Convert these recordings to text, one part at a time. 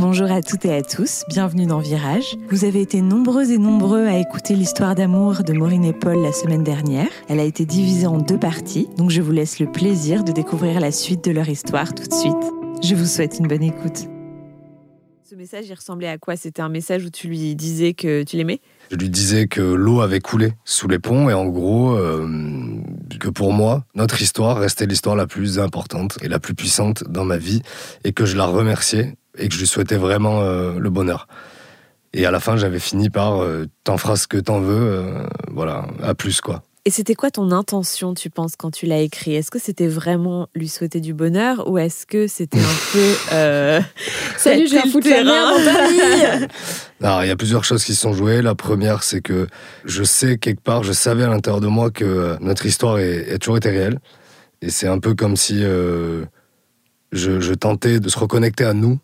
Bonjour à toutes et à tous, bienvenue dans Virage. Vous avez été nombreux et nombreux à écouter l'histoire d'amour de Maureen et Paul la semaine dernière. Elle a été divisée en deux parties, donc je vous laisse le plaisir de découvrir la suite de leur histoire tout de suite. Je vous souhaite une bonne écoute. Ce message, il ressemblait à quoi? C'était un message où tu lui disais que tu l'aimais? Je lui disais que l'eau avait coulé sous les ponts et en gros, euh, que pour moi, notre histoire restait l'histoire la plus importante et la plus puissante dans ma vie et que je la remerciais et que je lui souhaitais vraiment euh, le bonheur. Et à la fin, j'avais fini par euh, t'en feras ce que t'en veux, euh, voilà, à plus quoi. Et c'était quoi ton intention, tu penses, quand tu l'as écrit? Est-ce que c'était vraiment lui souhaiter du bonheur ou est-ce que c'était un peu. Euh, Salut, merde en famille Alors, il y a plusieurs choses qui se sont jouées. La première, c'est que je sais quelque part, je savais à l'intérieur de moi que notre histoire est, a toujours été réelle. Et c'est un peu comme si euh, je, je tentais de se reconnecter à nous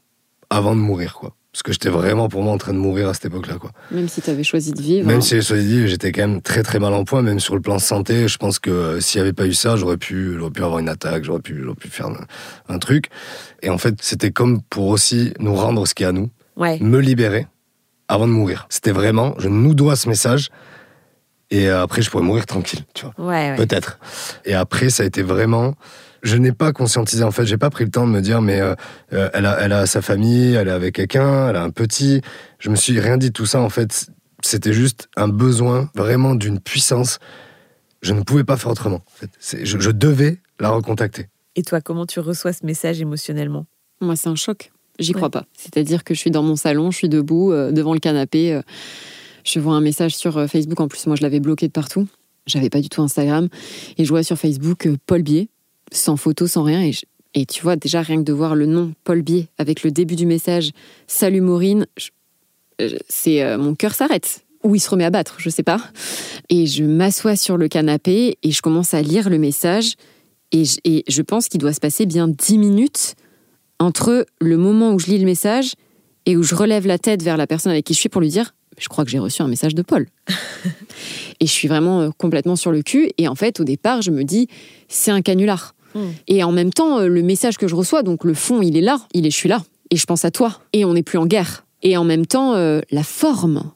avant de mourir, quoi. Parce que j'étais vraiment pour moi en train de mourir à cette époque-là, quoi. Même si tu avais choisi de vivre. Même hein. si je dit, j'étais quand même très très mal en point, même sur le plan santé. Je pense que euh, s'il n'y avait pas eu ça, j'aurais pu, j'aurais pu avoir une attaque, j'aurais pu, j'aurais pu faire un, un truc. Et en fait, c'était comme pour aussi nous rendre ce qui est à nous, Ouais. me libérer avant de mourir. C'était vraiment, je nous dois ce message. Et euh, après, je pourrais mourir tranquille, tu vois. Ouais, ouais. Peut-être. Et après, ça a été vraiment. Je n'ai pas conscientisé, en fait, j'ai pas pris le temps de me dire, mais euh, euh, elle, a, elle a sa famille, elle est avec quelqu'un, elle a un petit. Je me suis rien dit de tout ça, en fait. C'était juste un besoin vraiment d'une puissance. Je ne pouvais pas faire autrement. en fait. C'est- Je, je devais la recontacter. Et toi, comment tu reçois ce message émotionnellement? Moi, c'est un choc. J'y Ouais. crois pas. C'est-à-dire que je suis dans mon salon, je suis debout, euh, devant le canapé. euh, je vois un message sur euh, Facebook. En plus, moi, je l'avais bloqué de partout. J'avais pas du tout Instagram. Et je vois sur Facebook euh, Paul Bier, sans photo, sans rien. Et, je- et tu vois, déjà, rien que de voir le nom Paul Bier avec le début du message Salut Maureen, je- c'est euh, mon cœur s'arrête. Ou il se remet à battre, je sais pas. Et je m'assois sur le canapé et je commence à lire le message. Et je, et je pense qu'il doit se passer bien 10 minutes entre le moment où je lis le message et où je relève la tête vers la personne avec qui je suis pour lui dire je crois que j'ai reçu un message de Paul. et je suis vraiment euh, complètement sur le cul. Et en fait, au départ, je me dis c'est un canular. Mm. Et en même temps, euh, le message que je reçois, donc le fond, il est là, il est je suis là. Et je pense à toi. Et on n'est plus en guerre. Et en même temps, euh, la forme.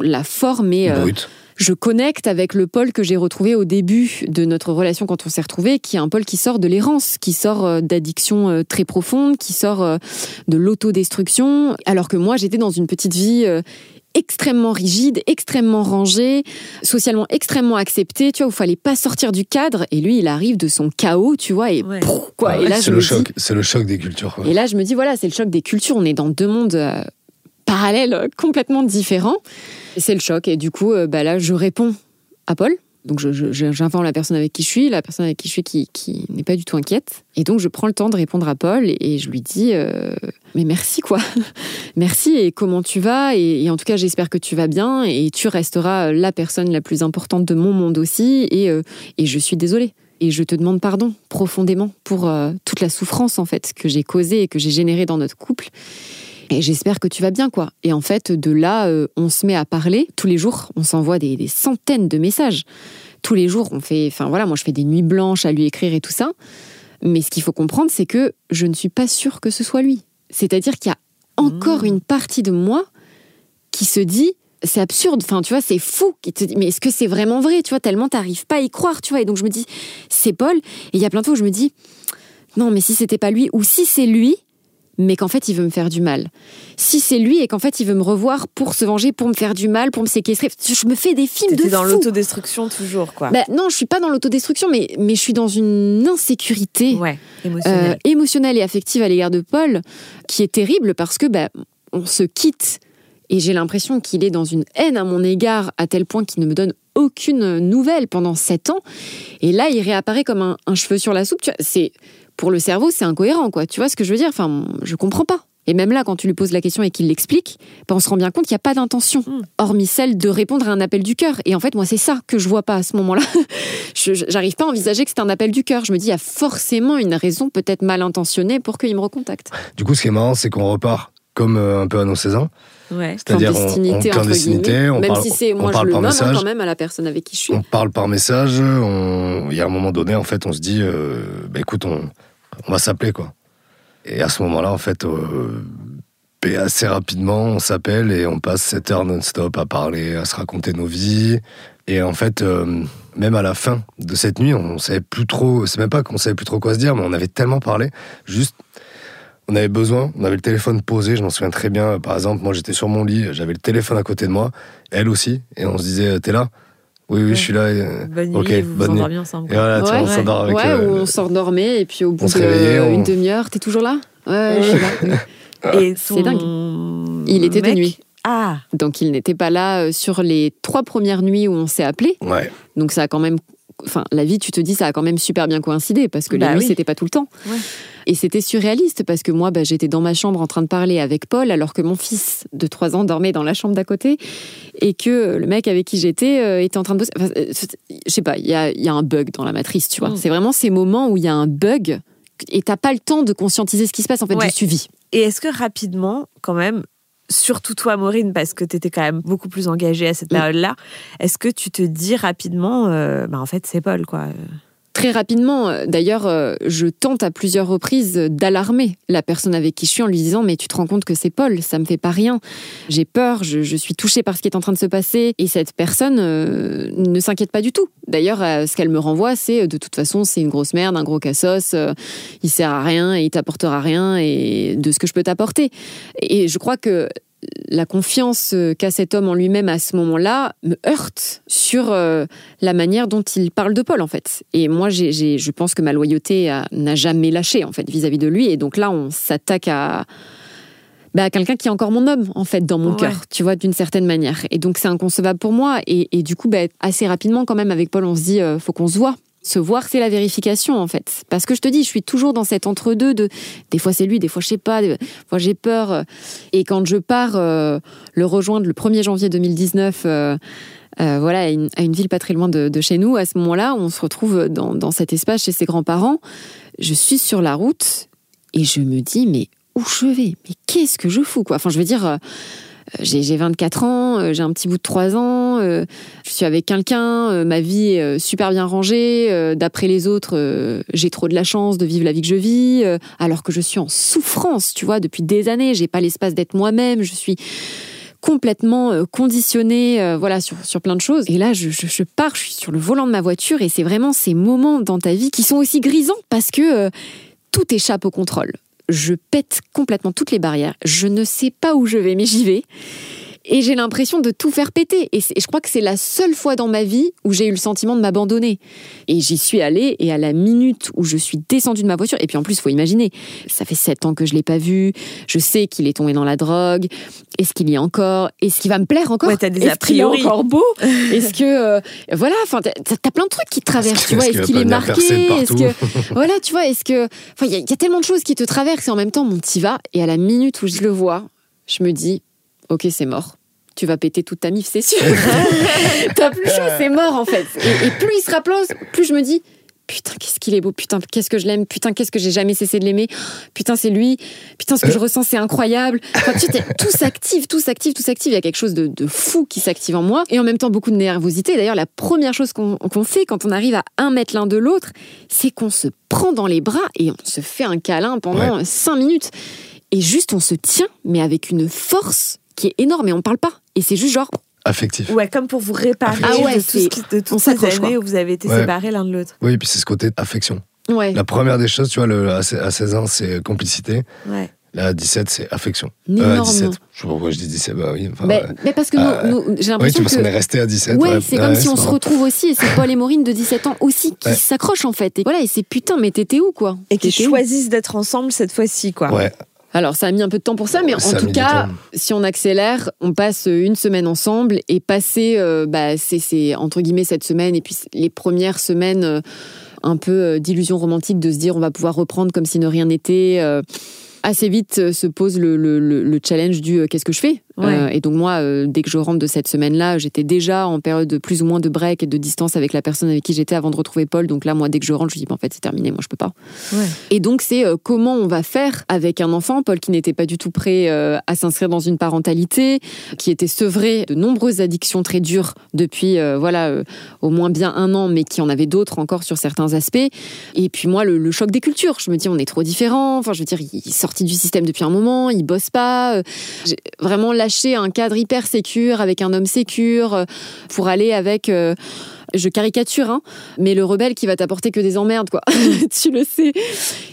La forme est. euh, je connecte avec le Paul que j'ai retrouvé au début de notre relation quand on s'est retrouvés, qui est un Paul qui sort de l'errance, qui sort d'addictions euh, très profondes, qui sort de l'autodestruction, alors que moi j'étais dans une petite vie extrêmement rigide, extrêmement rangée, socialement extrêmement acceptée, tu vois, où il fallait pas sortir du cadre, et lui il arrive de son chaos, tu vois, et Ouais. quoi. Ah et ouais, là c'est le dis, choc. C'est le choc des cultures. quoi. et là, je me dis, voilà, c'est le choc des cultures. On est dans deux mondes euh, parallèles, complètement différents. Et c'est le choc. Et du coup, euh, bah là, je réponds à Paul. Donc, j'informe la personne avec qui je suis, la personne avec qui je suis qui, n'est pas du tout inquiète. Et donc, je prends le temps de répondre à Paul et, je lui dis, euh, mais merci, quoi. merci et comment tu vas? Et, en tout cas, j'espère que tu vas bien et tu resteras la personne la plus importante de mon monde aussi. Et, euh, et je suis désolée. Et je te demande pardon profondément pour euh, toute la souffrance en fait que j'ai causée et que j'ai générée dans notre couple. Et j'espère que tu vas bien quoi. Et en fait, de là, euh, on se met à parler tous les jours. On s'envoie des, des centaines de messages. Tous les jours, on fait. Enfin voilà, moi je fais des nuits blanches à lui écrire et tout ça. Mais ce qu'il faut comprendre, c'est que je ne suis pas sûre que ce soit lui. C'est-à-dire qu'il y a encore Mmh. une partie de moi qui se dit c'est absurde, enfin tu vois, c'est fou, mais est-ce que c'est vraiment vrai, tu vois, tellement t'arrives pas à y croire, tu vois, et donc je me dis c'est Paul, et il y a plein de fois où je me dis non mais si c'était pas lui, ou si c'est lui, mais qu'en fait il veut me faire du mal. Si c'est lui et qu'en fait il veut me revoir pour se venger, pour me faire du mal, pour me séquestrer, je me fais des films de dans l'autodestruction toujours, quoi. Bah, non, je suis pas dans l'autodestruction, mais, mais je suis dans une insécurité ouais, euh, émotionnel. émotionnelle et affective à l'égard de Paul, qui est terrible parce que bah, on se quitte et j'ai l'impression qu'il est dans une haine à mon égard à tel point qu'il ne me donne aucune nouvelle pendant sept ans. Et là, il réapparaît comme un, un cheveu sur la soupe. Tu vois, c'est pour le cerveau, c'est incohérent, quoi. Tu vois ce que je veux dire? Enfin, je comprends pas. Et même là, quand tu lui poses la question et qu'il l'explique, bah, on se rend bien compte qu'il n'y a pas d'intention, Mm. hormis celle de répondre à un appel du cœur. Et en fait, moi, c'est ça que je vois pas à ce moment-là. J'arrive pas à envisager que c'est un appel du cœur. Je me dis, il y a forcément une raison peut-être mal intentionnée pour qu'il me recontacte. Du coup, ce qui est marrant, c'est qu'on repart comme euh, un peu à nos 16 ans. Ouais. C'est-à-dire, on, clandestinité, on- entre clandestinité, on Même parle, si c'est, on moi, je parle le par nomme message. quand même à la personne avec qui je suis. on parle par message. On... Il y a un moment donné, en fait, on se dit, euh, bah, écoute, on, on va s'appeler, quoi. Et à ce moment-là, en fait, euh, Et assez rapidement, on s'appelle et on passe 7 heures non-stop à parler, à se raconter nos vies. Et en fait, euh, même à la fin de cette nuit, on savait plus trop, c'est même pas qu'on savait plus trop quoi se dire, mais on avait tellement parlé. Juste, on avait besoin, on avait le téléphone posé, je m'en souviens très bien. Par exemple, moi j'étais sur mon lit, j'avais le téléphone à côté de moi, elle aussi, et on se disait, t'es là? Oui, oui, je suis là. Bonne nuit, ok, vous bonne vous nuit. ensemble. Et voilà, ouais, on s'endort avec. Ouais, euh, ou on s'endormait et puis au bout d'une demi-heure, t'es toujours là? Ouais, je suis là. Et c'est dingue. Il était de nuit. Ah. Donc il n'était pas là euh, sur les trois premières nuits où on s'est appelé. Ouais. Donc ça a quand même enfin, la vie, tu te dis, ça a quand même super bien coïncidé parce que la nuit, c'était pas tout le temps. Et c'était surréaliste parce que moi, bah, j'étais dans ma chambre en train de parler avec Paul alors que mon fils de 3 ans dormait dans la chambre d'à côté et que le mec avec qui j'étais euh, était en train de bosser. Enfin, euh, je sais pas, il y a, y a, un bug dans la matrice, tu vois. Mm. C'est vraiment ces moments où il y a un bug et t'as pas le temps de conscientiser ce qui se passe. En fait, ouais. je suis Et est-ce que rapidement, quand même, surtout toi, Maureen, parce que tu étais quand même beaucoup plus engagée à cette période-là, est-ce que tu te dis rapidement, euh, bah en fait, c'est Paul, quoi Très rapidement, euh, d'ailleurs, euh, je tente à plusieurs reprises d'alarmer la personne avec qui je suis en lui disant Mais tu te rends compte que c'est Paul, ça me fait pas rien. J'ai peur, je, suis touchée par ce qui est en train de se passer. Et cette personne ne s'inquiète pas du tout. D'ailleurs, ce qu'elle me renvoie, c'est de toute façon, c'est une grosse merde, un gros cassos, il sert à rien et il t'apportera rien et de ce que je peux t'apporter. Et je crois que la confiance qu'a cet homme en lui-même à ce moment-là me heurte sur euh, la manière dont il parle de Paul en fait. Et moi, je pense que ma loyauté n'a jamais lâché en fait vis-à-vis de lui. Et donc là, on s'attaque à, bah, quelqu'un qui est encore mon homme en fait dans mon cœur, tu vois, d'une certaine manière. Et donc c'est inconcevable pour moi. Et, du coup, bah, assez rapidement quand même avec Paul, on se dit, euh, faut qu'on se voit se voir, c'est la vérification en fait. Parce que je te dis, je suis toujours dans cet entre-deux de des fois c'est lui, des fois je sais pas, des fois j'ai peur. Et quand je pars euh, le rejoindre le 1er janvier 2019, euh, euh, voilà, à une, ville pas très loin de, chez nous, à ce moment-là, on se retrouve dans, cet espace chez ses grands-parents. Je suis sur la route et je me dis, mais où je vais? Mais qu'est-ce que je fous quoi? Enfin, je veux dire j'ai 24 ans, j'ai un petit bout de 3 ans, euh, je suis avec quelqu'un, euh, ma vie est super bien rangée, d'après les autres, j'ai trop de la chance de vivre la vie que je vis, alors que je suis en souffrance, tu vois, depuis des années, j'ai pas l'espace d'être moi-même, je suis complètement conditionnée voilà sur, sur plein de choses. Et là je, je, pars je suis sur le volant de ma voiture et c'est vraiment ces moments dans ta vie qui sont aussi grisants parce que tout échappe au contrôle. Je pète complètement toutes les barrières. Je ne sais pas où je vais, mais j'y vais et j'ai l'impression de tout faire péter. Et, je crois que c'est la seule fois dans ma vie où j'ai eu le sentiment de m'abandonner. Et j'y suis allée, et à la minute où je suis descendue de ma voiture, et puis en plus, il faut imaginer, ça fait sept ans que je l'ai pas vu, je sais qu'il est tombé dans la drogue, est-ce qu'il y est encore, est-ce qu'il va me plaire encore, ouais, est-ce qu'il est encore beau, est-ce que, euh, voilà, enfin, t'as, as plein de trucs qui te traversent, tu vois, est-ce qu'il est marqué, est-ce que, voilà, tu vois, est-ce que, enfin, il y, y, a tellement de choses qui te traversent, et en même temps, mon petit va, et à la minute où je le vois, je me dis, ok, c'est mort tu vas péter toute ta mif, c'est sûr. T'as plus chaud, c'est mort en fait. Et, plus il se rapproche, plus je me dis, putain, qu'est-ce qu'il est beau, putain, qu'est-ce que je l'aime, putain, qu'est-ce que j'ai jamais cessé de l'aimer, putain, c'est lui, putain, ce que je ressens, c'est incroyable. tout s'active, tout s'active, tout s'active. Il y a quelque chose de, fou qui s'active en moi. Et en même temps, beaucoup de nervosité. D'ailleurs, la première chose qu'on fait quand on arrive à un mètre l'un de l'autre, c'est qu'on se prend dans les bras et on se fait un câlin pendant cinq minutes. Et juste, on se tient, mais avec une force qui est énorme et on parle pas. Et c'est juste genre. Affectif. Ouais, comme pour vous réparer ah ouais, de, tout ce qui, de toutes ces années où vous avez été séparés l'un de l'autre. Oui, et puis c'est ce côté affection. Ouais. La première des choses, tu vois, le, à 16 ans, c'est complicité. Ouais. Là, à 17, c'est affection. Euh, à 17. Je sais pas pourquoi je dis 17, bah oui. Enfin, mais, mais, parce que euh, nous, j'ai l'impression oui, que... qu'on est resté à 17. Ouais, c'est comme si on se retrouve aussi, et c'est Paul et Maureen de 17 ans aussi qui s'accrochent en fait. Et voilà, et c'est putain, mais t'étais où quoi? Et qui choisissent d'être ensemble cette fois-ci quoi. Ouais. Alors, ça a mis un peu de temps pour ça, mais en tout cas, si on accélère, on passe une semaine ensemble et passer, euh, bah, c'est entre guillemets cette semaine et puis les premières semaines euh, un peu euh, d'illusion romantique de se dire on va pouvoir reprendre comme si ne rien n'était. assez vite se pose le, challenge du qu'est-ce que je fais? Euh, et donc moi, euh, dès que je rentre de cette semaine-là, j'étais déjà en période de plus ou moins de break et de distance avec la personne avec qui j'étais avant de retrouver Paul. Donc là, moi, dès que je rentre, je dis, en fait, c'est terminé, moi, je peux pas. Et donc, c'est comment on va faire avec un enfant, Paul qui n'était pas du tout prêt à s'inscrire dans une parentalité, qui était sevré de nombreuses addictions très dures depuis, voilà, au moins bien un an, mais qui en avait d'autres encore sur certains aspects. Et puis moi, le, le choc des cultures, je me dis, on est trop différents. Enfin, je veux dire, il est sorti du système depuis un moment, il bosse pas. Vraiment un cadre hyper sécure avec un homme sécure euh, pour aller avec euh, je caricature, hein, mais le rebelle qui va t'apporter que des emmerdes, quoi. tu le sais.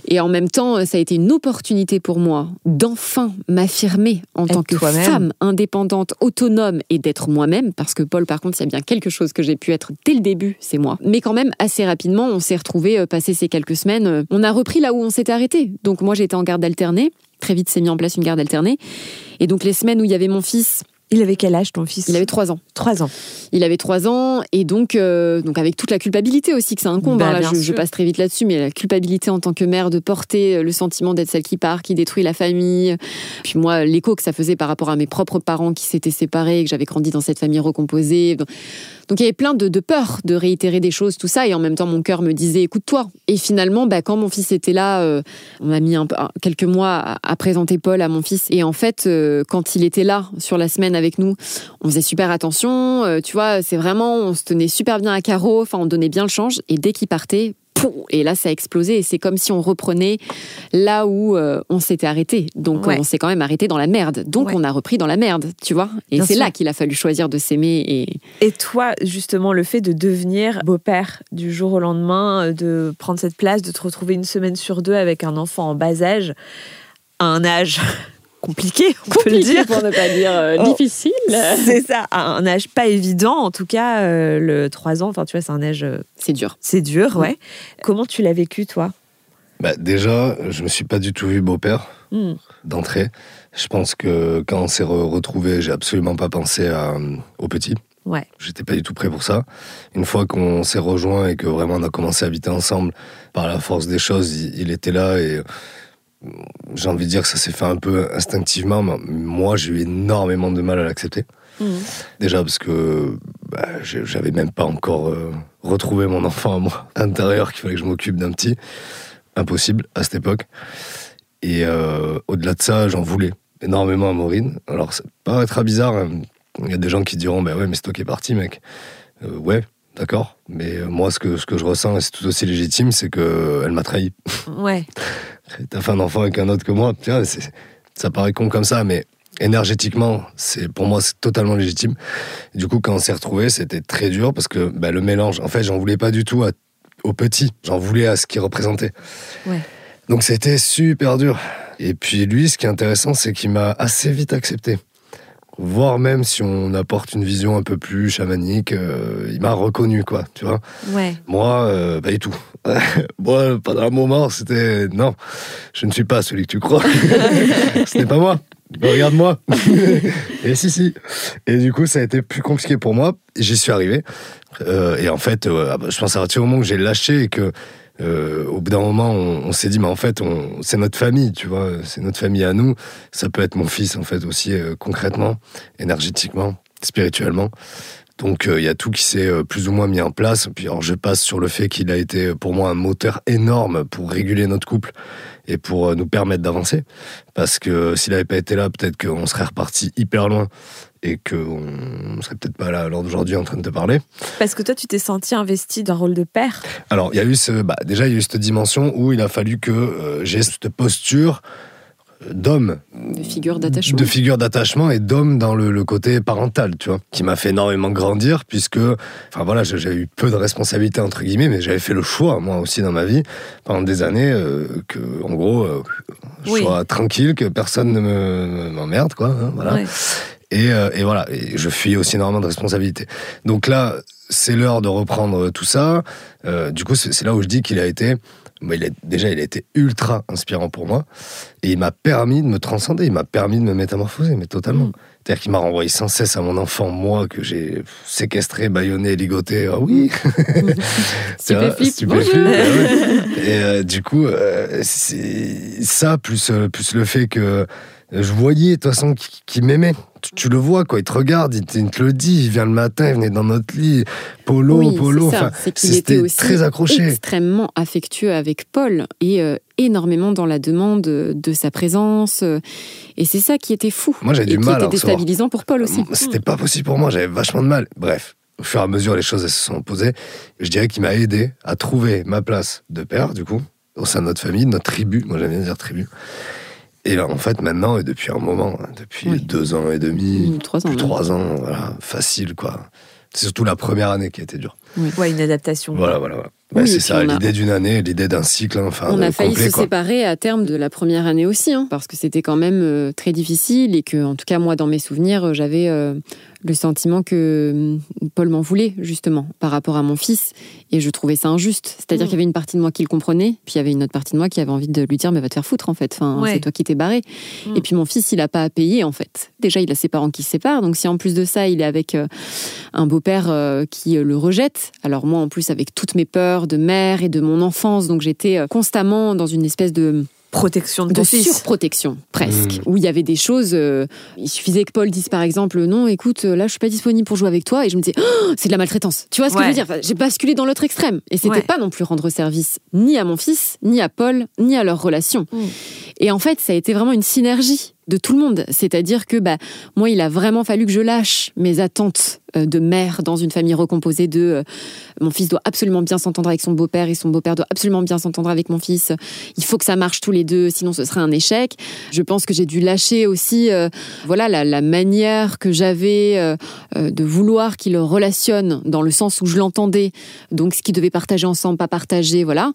Et en même temps, ça a été une opportunité pour moi d'enfin m'affirmer en tant que femme indépendante, autonome et d'être moi-même. Parce que Paul, par contre, s'il y a bien quelque chose que j'ai pu être dès le début, c'est moi. Mais quand même, assez rapidement, on s'est retrouvés, euh, passé ces quelques semaines, euh, on a repris là où on s'était arrêté. Donc moi, j'étais en garde alternée. Très vite, s'est mis en place une garde alternée. Et donc les semaines où il y avait mon fils il avait quel âge ton fils? Il avait 3 ans. 3 ans. Il avait 3 ans et donc, euh, donc avec toute la culpabilité aussi que ça incombe. Bah, hein, là, je, passe très vite là-dessus, mais la culpabilité en tant que mère de porter le sentiment d'être celle qui part, qui détruit la famille. Puis moi, l'écho que ça faisait par rapport à mes propres parents qui s'étaient séparés, que j'avais grandi dans cette famille recomposée. Donc il y avait plein de, de peur de réitérer des choses, tout ça. Et en même temps, mon cœur me disait, écoute-toi. Et finalement, bah, quand mon fils était là, euh, on a mis un, quelques mois à, présenter Paul à mon fils. Et en fait, euh, quand il était là sur la semaine avec nous, on faisait super attention. Euh, tu vois, c'est vraiment, on se tenait super bien à carreau. Enfin, on donnait bien le change. Et dès qu'il partait, et là ça a explosé et c'est comme si on reprenait là où euh, on s'était arrêté. Donc on s'est quand même arrêté dans la merde. Donc on a repris dans la merde, tu vois. Et c'est là qu'il a fallu choisir de s'aimer. Et... et toi, justement, le fait de devenir beau-père du jour au lendemain, euh, de prendre cette place, de te retrouver une semaine sur deux avec un enfant en bas âge, à un âge compliqué, on peut le dire. pour ne pas dire euh, oh, difficile. C'est ça, un âge pas évident. En tout cas, euh, le 3 ans, enfin, tu vois, c'est un âge. Euh, c'est dur. C'est dur, ouais. Comment tu l'as vécu, toi? Bah, Déjà, je me suis pas du tout vu beau-père hmm. d'entrée. Je pense que quand on s'est retrouvés, j'ai absolument pas pensé au petit. Ouais. J'étais pas du tout prêt pour ça. Une fois qu'on s'est rejoint et que vraiment on a commencé à habiter ensemble, par la force des choses, il était là et j'ai envie de dire que ça s'est fait un peu instinctivement. Mais moi, j'ai eu énormément de mal à l'accepter. Mmh. Déjà parce que bah, j'avais même pas encore euh, retrouvé mon enfant à moi intérieur qu'il fallait que je m'occupe d'un petit. Impossible à cette époque. Et euh, au-delà de ça, j'en voulais énormément à Maureen. Alors, ça paraîtra bizarre. Hein. Il y a des gens qui diront, bah ouais, mais c'est toi qui es parti, mec. Euh, ouais, d'accord. Mais moi, ce que, ce que je ressens, et c'est tout aussi légitime, c'est qu'elle m'a trahi. Ouais. t'as fait un enfant avec un autre que moi. Vois, ça paraît con comme ça, mais énergétiquement, c'est pour moi c'est totalement légitime. du coup, quand on s'est retrouvés, c'était très dur parce que bah, le mélange, en fait, j'en voulais pas du tout au petit, j'en voulais à ce qu'il représentait. Ouais. Donc c'était super dur. Et puis lui, ce qui est intéressant, c'est qu'il m'a assez vite accepté voire même si on apporte une vision un peu plus chamanique, euh, il m'a reconnu, quoi, tu vois. Ouais. Moi, euh, pas du tout. Moi, pendant un moment, c'était non, je ne suis pas celui que tu crois. Ce n'est pas moi. Regarde-moi. et si, si. Et du coup, ça a été plus compliqué pour moi. J'y suis arrivé. Euh, et en fait, ah bah, je pense à partir du moment où j'ai lâché et que euh, au bout d'un moment, on, s'est dit, mais en fait, c'est notre famille, tu vois, c'est notre famille à nous. Ça peut être mon fils, en fait, aussi euh, concrètement, énergétiquement, spirituellement. Donc, euh, il y a tout qui s'est plus ou moins mis en place. Puis, alors, je passe sur le fait qu'il a été, pour moi, un moteur énorme pour réguler notre couple et pour nous permettre d'avancer. Parce que s'il n'avait pas été là, peut-être qu'on serait reparti hyper loin et qu'on ne serait peut-être pas là d'aujourd'hui en train de te parler. Parce que toi, tu t'es senti investi d'un rôle de père Alors, il y a eu ce, bah, déjà, il y a eu cette dimension où il a fallu que euh, j'ai cette posture d'homme. De figure d'attachement. De figure d'attachement et d'homme dans le, côté parental, tu vois, qui m'a fait énormément grandir puisque, enfin voilà, j'ai eu peu de responsabilités entre guillemets, mais j'avais fait le choix, moi aussi dans ma vie, pendant des années, euh, que, en gros, euh, je sois tranquille, que personne ne m'emmerde, quoi, hein, voilà. Et, euh, et, voilà, et je fuis aussi énormément de responsabilités. Donc là, c'est l'heure de reprendre tout ça. Euh, du coup, c'est là où je dis qu'il a été, il a, déjà, il a été ultra inspirant pour moi. Et il m'a permis de me transcender, il m'a permis de me métamorphoser, mais totalement. Mm. C'est-à-dire qu'il m'a renvoyé sans cesse à mon enfant, moi, que j'ai séquestré, baïonné, ligoté. Ah oui Stupéflip, Et euh, du coup, c'est ça, plus, plus le fait que Je voyais, de toute façon, qu'il m'aimait. Tu, le vois, quoi. Il te regarde, il te, le dit. Il vient le matin, il venait dans notre lit. Polo, polo. Enfin, c'était très accroché. extrêmement affectueux avec Paul et euh, énormément dans la demande de sa présence. Euh, et c'est ça qui était fou. Moi, j'ai du mal. C'était déstabilisant pour Paul aussi. C'était pas possible pour moi. J'avais vachement de mal. Bref. Au fur et à mesure, les choses elles se sont posées. Je dirais qu'il m'a aidé à trouver ma place de père, du coup, au sein de notre famille, de notre tribu. Moi, j'aime bien dire tribu. Et là, en fait, maintenant, et depuis un moment, hein, depuis deux ans et demi, mmh, trois ans, trois ans, voilà, facile, quoi. C'est surtout la première année qui a été dure. Oui. Ouais, une adaptation. Voilà, voilà. voilà. C'est ça, l'idée d'une année, l'idée d'un cycle. Hein, enfin, on a failli se séparer à terme de la première année aussi, hein, parce que c'était quand même euh, très difficile et que, en tout cas, moi, dans mes souvenirs, j'avais euh, le sentiment que Paul m'en voulait, justement, par rapport à mon fils. Et je trouvais ça injuste. C'est-à-dire mm. qu'il y avait une partie de moi qui le comprenait, puis il y avait une autre partie de moi qui avait envie de lui dire Mais va te faire foutre, en fait. Enfin, C'est toi qui t'es barré. Mm. Et puis mon fils, il n'a pas à payer, en fait. Déjà, il a ses parents qui se séparent. Donc si en plus de ça, il est avec euh, un beau-père euh, qui euh, le rejette, alors moi, en plus, avec toutes mes peurs de mère et de mon enfance, donc j'étais constamment dans une espèce de protection de, de surprotection presque. Mmh. où il y avait des choses euh, il suffisait que Paul dise par exemple non écoute là je suis pas disponible pour jouer avec toi et je me disais oh, c'est de la maltraitance. Tu vois ce que je veux dire? J'ai basculé dans l'autre extrême. Et c'était pas non plus rendre service ni à mon fils ni à Paul ni à leur relation. Mmh. et en fait ça a été vraiment une synergie de tout le monde. C'est-à-dire que bah, moi, il a vraiment fallu que je lâche mes attentes euh, de mère dans une famille recomposée de euh, mon fils doit absolument bien s'entendre avec son beau-père et son beau-père doit absolument bien s'entendre avec mon fils. Il faut que ça marche tous les deux, sinon ce serait un échec. Je pense que j'ai dû lâcher aussi euh, voilà la, manière que j'avais de vouloir qu'il relationne dans le sens où je l'entendais. Donc ce qu'ils devaient partager ensemble, pas partager, voilà.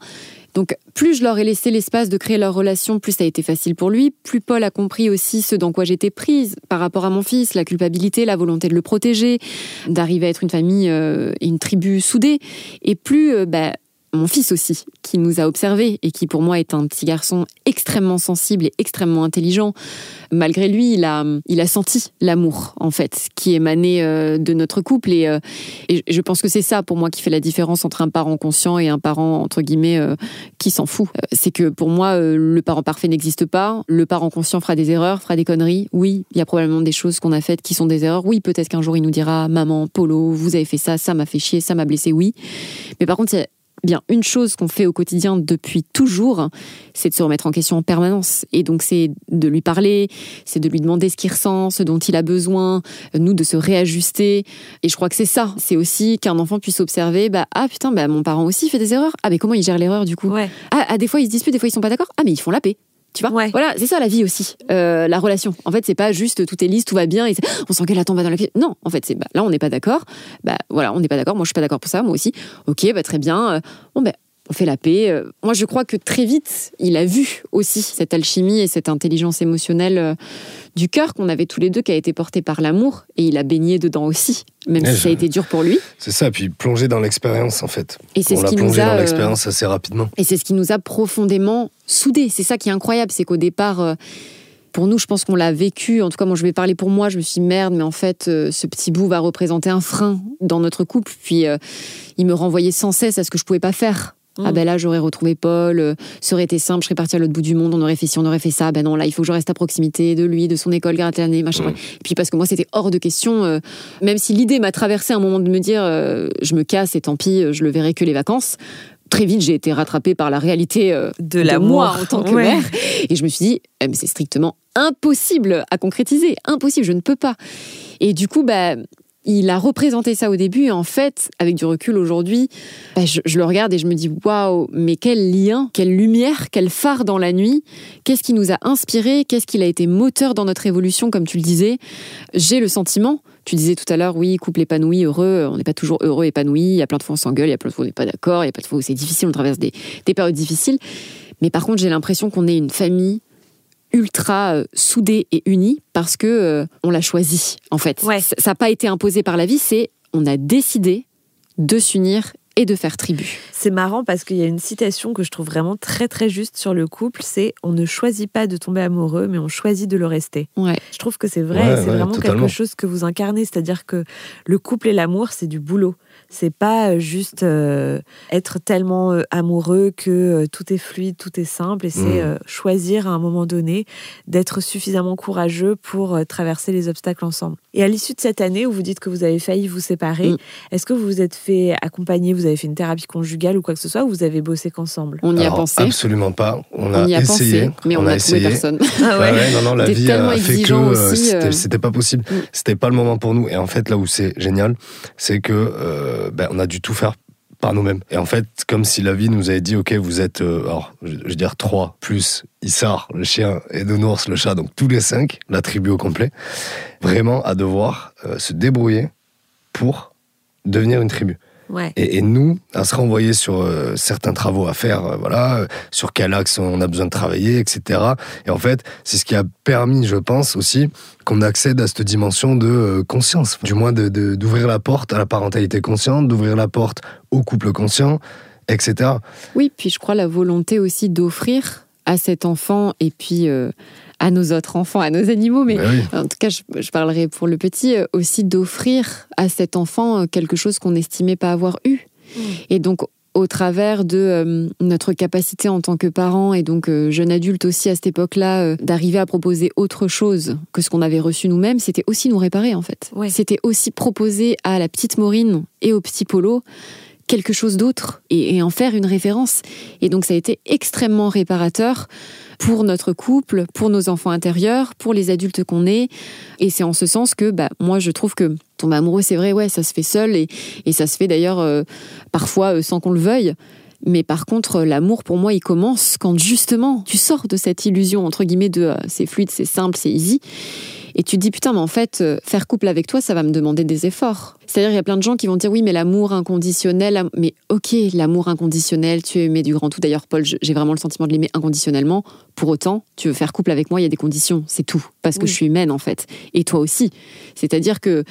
Donc plus je leur ai laissé l'espace de créer leur relation, plus ça a été facile pour lui, plus Paul a compris aussi ce dans quoi j'étais prise par rapport à mon fils, la culpabilité, la volonté de le protéger, d'arriver à être une famille euh, et une tribu soudée, et plus euh, bah, mon fils aussi, qui nous a observés et qui pour moi est un petit garçon extrêmement sensible et extrêmement intelligent. Malgré lui, il a, il a senti l'amour, en fait, qui émanait euh, de notre couple. Et, euh, et je pense que c'est ça, pour moi, qui fait la différence entre un parent conscient et un parent, entre guillemets, euh, qui s'en fout. C'est que pour moi, le parent parfait n'existe pas. Le parent conscient fera des erreurs, fera des conneries. Oui, il y a probablement des choses qu'on a faites qui sont des erreurs. Oui, peut-être qu'un jour, il nous dira, maman, Polo, vous avez fait ça, ça m'a fait chier, ça m'a blessé, oui. Mais par contre, bien une chose qu'on fait au quotidien depuis toujours, c'est de se remettre en question en permanence. Et donc c'est de lui parler, c'est de lui demander ce qu'il ressent, ce dont il a besoin, nous de se réajuster. Et je crois que c'est ça. C'est aussi qu'un enfant puisse observer, bah ah putain, bah mon parent aussi fait des erreurs. Ah mais comment il gère l'erreur du coup? Ah, ah, des fois ils se disputent, des fois ils sont pas d'accord. Ah mais ils font la paix. Tu vois Voilà, c'est ça la vie aussi, euh, la relation. En fait, c'est pas juste tout est lisse, tout va bien, et on s'engueule, attends, on va dans la pièce. Non, en fait, c'est bah, là, on n'est pas d'accord. Bah voilà, on n'est pas d'accord. Moi, je suis pas d'accord pour ça, moi aussi. Ok, bah très bien. Euh, bon, ben on fait la paix. Euh, moi, je crois que très vite, il a vu aussi cette alchimie et cette intelligence émotionnelle euh, du cœur qu'on avait tous les deux, qui a été portée par l'amour, et il a baigné dedans aussi, même si ça a été dur pour lui. C'est ça, puis plonger dans l'expérience, en fait. Et c'est ce qui nous a dans euh, l'expérience assez rapidement. Et c'est ce qui nous a profondément soudés. C'est ça qui est incroyable, c'est qu'au départ. pour nous, je pense qu'on l'a vécu. En tout cas, moi, je vais parler pour moi. Je me suis dit, merde, mais en fait, ce petit bout va représenter un frein dans notre couple. Puis, il me renvoyait sans cesse à ce que je pouvais pas faire. Ah mm. ben là, j'aurais retrouvé Paul, euh, ça aurait été simple, je serais partie à l'autre bout du monde, on aurait fait ci, on aurait fait ça. Ben non, là, il faut que je reste à proximité de lui, de son école l'année, machin. Et puis parce que moi, c'était hors de question, euh, même si l'idée m'a traversé un moment de me dire, euh, je me casse et tant pis, je le verrai que les vacances. Très vite, j'ai été rattrapée par la réalité de, la moi en tant que mère. Et je me suis dit, eh, c'est strictement impossible à concrétiser. Impossible, je ne peux pas. Et du coup, bah, il a représenté ça au début et en fait, avec du recul aujourd'hui, bah, je, le regarde et je me dis waouh, mais quel lien, quelle lumière, quel phare dans la nuit, qu'est-ce qui nous a inspiré, qu'est-ce qui a été moteur dans notre évolution, comme tu le disais? J'ai le sentiment, tu disais tout à l'heure, oui, couple épanoui, heureux, on n'est pas toujours heureux, épanoui, il y a plein de fois on s'engueule, il y a plein de fois on n'est pas d'accord, il y a plein de fois où c'est difficile, on traverse des périodes difficiles. Mais par contre, j'ai l'impression qu'on est une famille ultra euh, soudée et unie parce que euh, on l'a choisi en fait. Ça n'a pas été imposé par la vie, c'est on a décidé de s'unir et de faire tribu. C'est marrant parce qu'il y a une citation que je trouve vraiment très très juste sur le couple, c'est on ne choisit pas de tomber amoureux, mais on choisit de le rester. Ouais. Je trouve que c'est vrai, Ouais, c'est ouais, vraiment totalement. quelque chose que vous incarnez, c'est-à-dire que le couple et l'amour, c'est du boulot. C'est pas euh, juste euh, être tellement euh, amoureux que euh, tout est fluide, tout est simple, et c'est Mm. euh, choisir à un moment donné d'être suffisamment courageux pour euh, traverser les obstacles ensemble. Et à l'issue de cette année où vous dites que vous avez failli vous séparer, Mm. est-ce que vous vous êtes fait accompagner, vous avez fait une thérapie conjugale ou quoi que ce soit, ou vous avez bossé qu'ensemble? On y a Alors, pensé. Absolument pas. On, On a y a essayé. pensé, mais on, a a, trouvé essayé. personne. Ah Ouais, ouais, non, non, la vie a fait que euh, c'était c'était pas possible. Mm. C'était pas le moment pour nous. Et en fait, là où c'est génial, c'est que euh, ben, on a dû tout faire par nous-mêmes. Et en fait, comme si la vie nous avait dit, ok, vous êtes, euh, alors, je, je veux dire trois plus Issar, le chien, et Nounours, le chat, donc tous les cinq, la tribu au complet, vraiment à devoir euh, se débrouiller pour devenir une tribu. Ouais. Et, et nous, à se renvoyer sur euh, certains travaux à faire, euh, voilà, euh, sur quel axe on a besoin de travailler, etc. Et en fait, c'est ce qui a permis, je pense aussi, qu'on accède à cette dimension de euh, conscience, du moins d'ouvrir la porte à la parentalité consciente, d'ouvrir la porte au couple conscient, etc. Oui, puis je crois la volonté aussi d'offrir à cet enfant et puis euh, à nos autres enfants, à nos animaux, mais Ben oui. en tout cas, je, je parlerai pour le petit euh, aussi d'offrir à cet enfant euh, quelque chose qu'on n'estimait pas avoir eu. Mm. Et donc, au travers de euh, notre capacité en tant que parents et donc euh, jeunes adultes aussi à cette époque-là, euh, d'arriver à proposer autre chose que ce qu'on avait reçu nous-mêmes, c'était aussi nous réparer en fait. Ouais. C'était aussi proposer à la petite Maureen et au petit Polo quelque chose d'autre et, en faire une référence. Et donc ça a été extrêmement réparateur pour notre couple, pour nos enfants intérieurs, pour les adultes qu'on est. Et c'est en ce sens que bah, moi je trouve que tomber amoureux, c'est vrai, ouais, ça se fait seul et, et ça se fait d'ailleurs euh, parfois euh, sans qu'on le veuille. Mais par contre, l'amour pour moi, il commence quand justement tu sors de cette illusion entre guillemets de euh, c'est fluide, c'est simple, c'est easy. Et tu te dis putain, mais en fait, euh, faire couple avec toi, ça va me demander des efforts. C'est-à-dire, il y a plein de gens qui vont dire oui, mais l'amour inconditionnel, am- mais ok, l'amour inconditionnel, tu aimais du grand tout. D'ailleurs, Paul, j'ai vraiment le sentiment de l'aimer inconditionnellement. Pour autant, tu veux faire couple avec moi, il y a des conditions, c'est tout. Parce que je suis humaine, en fait. Et toi aussi. C'est-à-dire que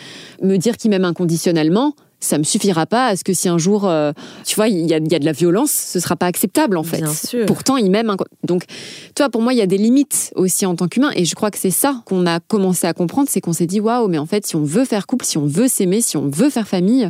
me dire qu'il m'aime inconditionnellement, ça me suffira pas à ce que si un jour, euh, tu vois, il y a, il y a de la violence, ce sera pas acceptable, en fait. Bien sûr. Pourtant, il m'aime. Donc, tu vois, pour moi, il y a des limites aussi en tant qu'humain. Et je crois que c'est ça qu'on a commencé à comprendre, c'est qu'on s'est dit, waouh, mais en fait, si on veut faire couple, si on veut s'aimer, si on veut faire famille,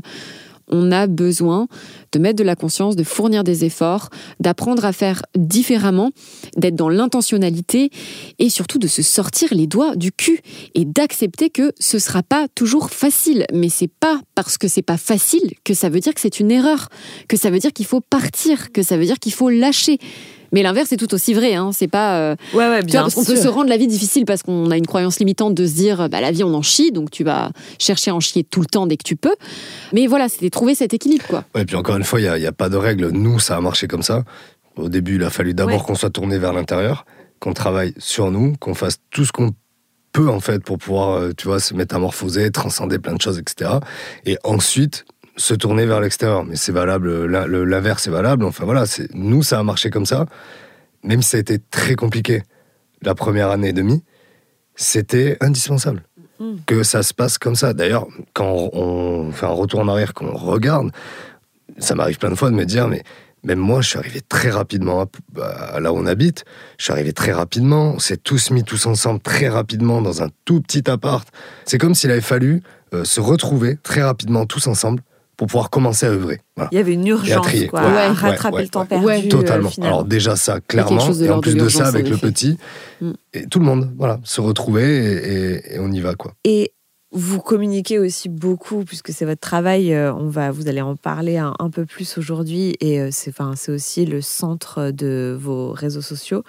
on a besoin de mettre de la conscience, de fournir des efforts, d'apprendre à faire différemment, d'être dans l'intentionnalité et surtout de se sortir les doigts du cul et d'accepter que ce sera pas toujours facile. Mais c'est pas parce que c'est pas facile que ça veut dire que c'est une erreur, que ça veut dire qu'il faut partir, que ça veut dire qu'il faut lâcher. Mais l'inverse est tout aussi vrai. Hein. C'est pas. euh, Ouais, ouais, tu vois, bien parce qu'on peut se rendre la vie difficile parce qu'on a une croyance limitante de se dire bah, la vie on en chie, donc tu vas chercher à en chier tout le temps dès que tu peux. Mais voilà, c'était trouver cet équilibre quoi. Ouais, puis encore une fois, il n'y a, il y a pas de règle. Nous, ça a marché comme ça. Au début, il a fallu d'abord Ouais. qu'on soit tourné vers l'intérieur, qu'on travaille sur nous, qu'on fasse tout ce qu'on peut, en fait, pour pouvoir, euh, tu vois, se métamorphoser, transcender plein de choses, etc. Et ensuite, se tourner vers l'extérieur. Mais c'est valable, l'in- le- l'inverse est valable. Enfin voilà, nous, ça a marché comme ça. Même si ça a été très compliqué la première année et demie, c'était indispensable Mm. que ça se passe comme ça. D'ailleurs, quand on fait un retour en arrière, qu'on regarde, ça m'arrive plein de fois de me dire, mais même moi, je suis arrivé très rapidement à, à là où on habite. Je suis arrivé très rapidement. On s'est tous mis tous ensemble très rapidement dans un tout petit appart. C'est comme s'il avait fallu euh, se retrouver très rapidement tous ensemble pour pouvoir commencer à œuvrer. Voilà. Il y avait une urgence, trier. quoi, Ouais, à ouais, rattraper ouais, le temps perdu. Ouais. euh, Totalement. finalement. Alors déjà ça, clairement, et en plus de de ça, avec le petit, Mm. et tout le monde, voilà, se retrouver et, et- et on y va, quoi. Et vous communiquez aussi beaucoup, puisque c'est votre travail. euh, On va, vous allez en parler un, un peu plus aujourd'hui, et euh, c'est, enfin, c'est aussi le centre de vos réseaux sociaux,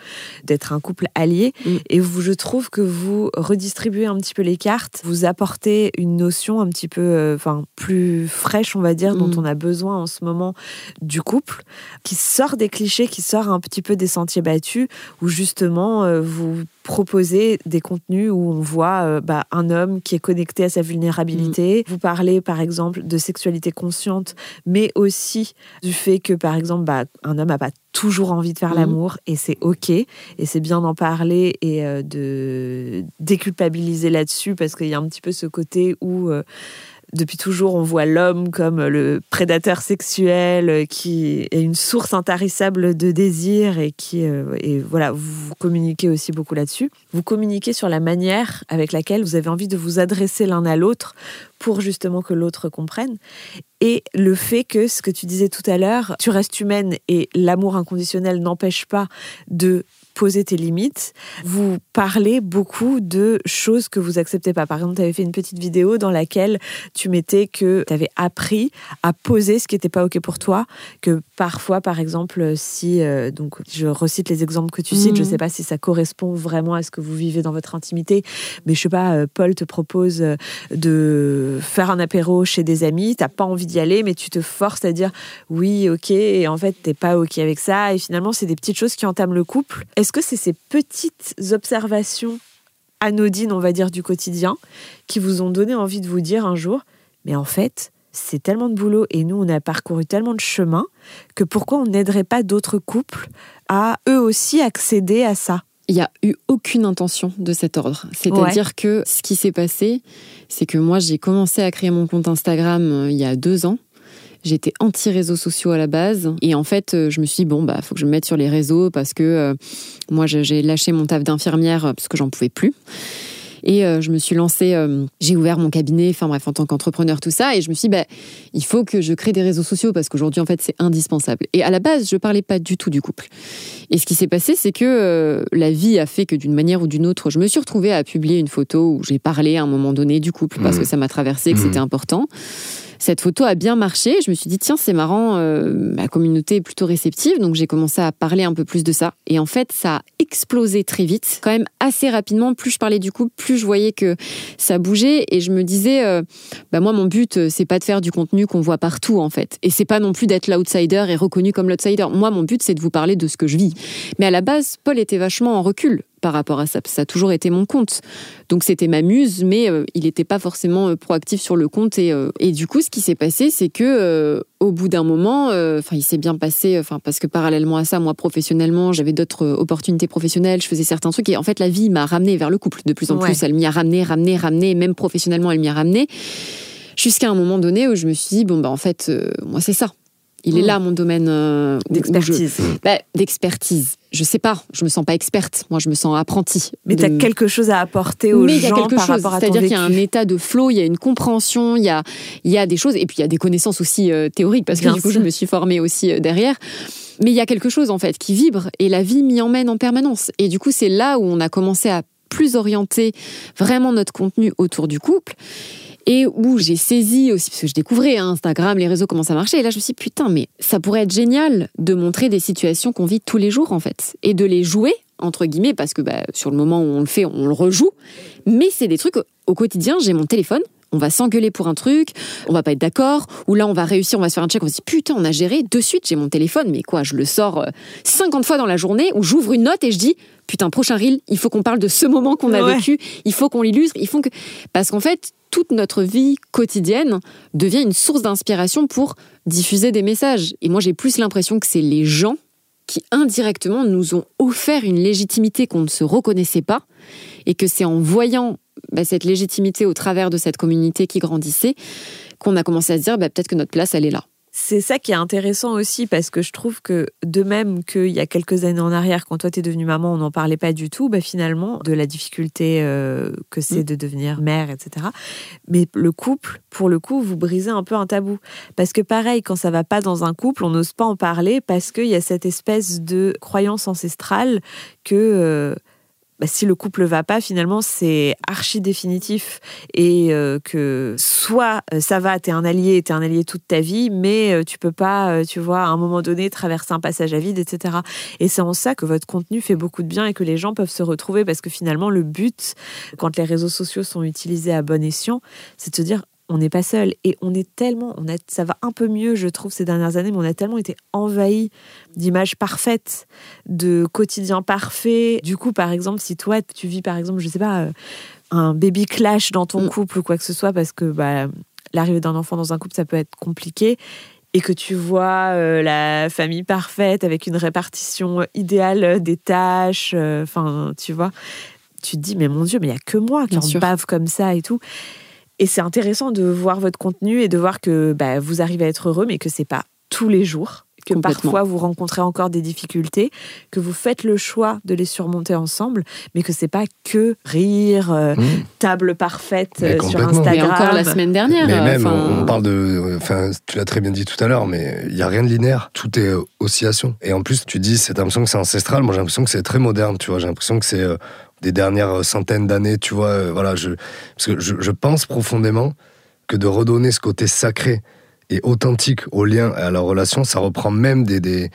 d'être un couple allié. Mm. Et vous, je trouve que vous redistribuez un petit peu les cartes. Vous apportez une notion un petit peu, euh, enfin, plus fraîche, on va dire, dont Mm. on a besoin en ce moment du couple, qui sort des clichés, qui sort un petit peu des sentiers battus, où justement vous proposez des contenus où on voit euh, bah, un homme qui est connecté à sa vulnérabilité. Vous parlez par exemple de sexualité consciente, mais aussi du fait que par exemple bah, un homme n'a pas toujours envie de faire Mhm. l'amour et c'est ok et c'est bien d'en parler et euh, de déculpabiliser là-dessus parce qu'il y a un petit peu ce côté où euh, depuis toujours, on voit l'homme comme le prédateur sexuel qui est une source intarissable de désir et qui, euh, et voilà, vous communiquez aussi beaucoup là-dessus. Vous communiquez sur la manière avec laquelle vous avez envie de vous adresser l'un à l'autre pour justement que l'autre comprenne. Et le fait que, ce que tu disais tout à l'heure, tu restes humaine et l'amour inconditionnel n'empêche pas de poser tes limites. Vous parlez beaucoup de choses que vous acceptez pas. Par exemple, tu avais fait une petite vidéo dans laquelle tu mettais que tu avais appris à poser ce qui n'était pas OK pour toi, que parfois, par exemple, si, euh, donc je recite les exemples que tu cites, je ne mhm. sais pas si ça correspond vraiment à ce que vous vivez dans votre intimité, mais je sais pas, euh, Paul te propose euh, de faire un apéro chez des amis, tu n'as pas envie d'y aller, mais tu te forces à dire oui, ok, et en fait, tu n'es pas ok avec ça, et finalement, c'est des petites choses qui entament le couple. Est-ce que c'est ces petites observations anodines, on va dire, du quotidien, qui vous ont donné envie de vous dire un jour, mais en fait, c'est tellement de boulot et nous, on a parcouru tellement de chemin que pourquoi on n'aiderait pas d'autres couples à eux aussi accéder à ça? Il n'y a eu aucune intention de cet ordre. C'est-à-dire que ce qui s'est passé, c'est que moi, j'ai commencé à créer mon compte Instagram euh, il y a deux ans. J'étais anti-réseaux sociaux à la base. Et en fait, euh, je me suis dit, bon, bah, faut que je me mette sur les réseaux parce que euh, moi, j'ai lâché mon taf d'infirmière parce que j'en pouvais plus. Et euh, je me suis lancée, j'ai ouvert mon cabinet, enfin bref, en tant qu'entrepreneur, tout ça. Et je me suis dit, bah, il faut que je crée des réseaux sociaux parce qu'aujourd'hui, en fait, c'est indispensable. Et à la base, je parlais pas du tout du couple. Et ce qui s'est passé, c'est que la vie a fait que d'une manière ou d'une autre, je me suis retrouvée à publier une photo où j'ai parlé à un moment donné du couple parce mmh. que ça m'a traversé, que mmh. c'était important. Cette photo a bien marché. Je me suis dit, tiens, c'est marrant, euh, ma communauté est plutôt réceptive. Donc j'ai commencé à parler un peu plus de ça. Et en fait, ça a explosé très vite, quand même assez rapidement. Plus je parlais du coup, plus je voyais que ça bougeait. Et je me disais, euh, bah moi, mon but, euh, c'est pas de faire du contenu qu'on voit partout, en fait. Et c'est pas non plus d'être l'outsider et reconnu comme l'outsider. Moi, mon but, c'est de vous parler de ce que je vis. Mais à la base, Paul était vachement en recul par rapport à ça. Ça a toujours été mon compte. Donc c'était ma muse, mais euh, il n'était pas forcément euh, proactif sur le compte. Et, euh, et du coup, ce qui s'est passé, c'est que au bout d'un moment, enfin, il s'est bien passé, enfin, parce que parallèlement à ça, moi professionnellement, j'avais d'autres opportunités professionnelles, je faisais certains trucs, et en fait, la vie m'a ramené vers le couple de plus en plus. Elle m'y a ramené, ramené, ramené, même professionnellement, elle m'y a ramené. Jusqu'à un moment donné où je me suis dit, bon, bah, en fait, moi, c'est ça. Il est hmm. là mon domaine euh, d'expertise. Bah, d'expertise. Je sais pas, je me sens pas experte. Moi, je me sens apprentie. Mais tu as quelque chose à apporter aux gens par rapport à C'est-à-dire qu'il y a un état de flow, il y a une compréhension, il y a, il y a des choses, et puis il y a des connaissances aussi euh, théoriques parce que du coup, je me suis formée aussi euh, derrière. Mais il y a quelque chose en fait qui vibre et la vie m'y emmène en permanence. Et du coup, c'est là où on a commencé à plus orienter vraiment notre contenu autour du couple et où j'ai saisi aussi, parce que je découvrais hein, Instagram, les réseaux, comment ça marchait, et là je me suis dit, putain, mais ça pourrait être génial de montrer des situations qu'on vit tous les jours en fait, et de les jouer, entre guillemets, parce que bah, sur le moment où on le fait, on le rejoue, mais c'est des trucs au quotidien, j'ai mon téléphone, on va s'engueuler pour un truc, on va pas être d'accord, ou là on va réussir, on va se faire un check, on se dire putain, on a géré, de suite j'ai mon téléphone, mais quoi, je le sors 50 euh, fois dans la journée, où j'ouvre une note et je dis putain, prochain reel, il faut qu'on parle de ce moment qu'on a vécu, il faut qu'on l'illustre, il faut que. Parce qu'en fait, toute notre vie quotidienne devient une source d'inspiration pour diffuser des messages. Et moi, j'ai plus l'impression que c'est les gens qui indirectement nous ont offert une légitimité qu'on ne se reconnaissait pas, et que c'est en voyant bah, cette légitimité au travers de cette communauté qui grandissait qu'on a commencé à se dire bah, peut-être que notre place, elle est là. C'est ça qui est intéressant aussi parce que je trouve que de même qu'il y a quelques années en arrière, quand toi t'es devenue maman, on n'en parlait pas du tout, bah finalement, de la difficulté euh, que c'est mm. de devenir mère, etc. Mais le couple, pour le coup, vous brisez un peu un tabou. Parce que pareil, quand ça va pas dans un couple, on n'ose pas en parler parce qu'il y a cette espèce de croyance ancestrale que... Euh, bah, si le couple va pas, finalement, c'est archi définitif et euh, que soit euh, ça va, t'es un allié, t'es un allié toute ta vie, mais euh, tu peux pas, tu vois, à un moment donné, traverser un passage à vide, etc. Et c'est en ça que votre contenu fait beaucoup de bien et que les gens peuvent se retrouver parce que finalement, le but, quand les réseaux sociaux sont utilisés à bon escient, c'est de se dire on n'est pas seul et on est tellement, on a, ça va un peu mieux, je trouve, ces dernières années, mais on a tellement été envahi d'images parfaites, de quotidiens parfaits. Du coup, par exemple, si toi, tu vis, par exemple, je sais pas, euh, un baby clash dans ton mm. couple ou quoi que ce soit, parce que bah, l'arrivée d'un enfant dans un couple, ça peut être compliqué, et que tu vois euh, la famille parfaite avec une répartition idéale des tâches, euh, enfin, tu vois, tu te dis, mais mon Dieu, mais il n'y a que moi qui en bave comme ça et tout. Et c'est intéressant de voir votre contenu et de voir que bah, vous arrivez à être heureux, mais que c'est pas tous les jours que parfois vous rencontrez encore des difficultés, que vous faites le choix de les surmonter ensemble, mais que c'est pas que rire, euh, mmh. table parfaite euh, sur Instagram. Et encore la semaine dernière. Mais même, on, parle de, enfin, tu l'as très bien dit tout à l'heure, mais il y a rien de linéaire, tout est euh, oscillation. Et en plus, tu dis, c'est l'impression que c'est ancestral. Moi, j'ai l'impression que c'est très moderne, tu vois. J'ai l'impression que c'est des dernières centaines d'années, tu vois. voilà, je, parce que je, je pense profondément que de redonner ce côté sacré et authentique au lien et à la relation, ça reprend même des, des,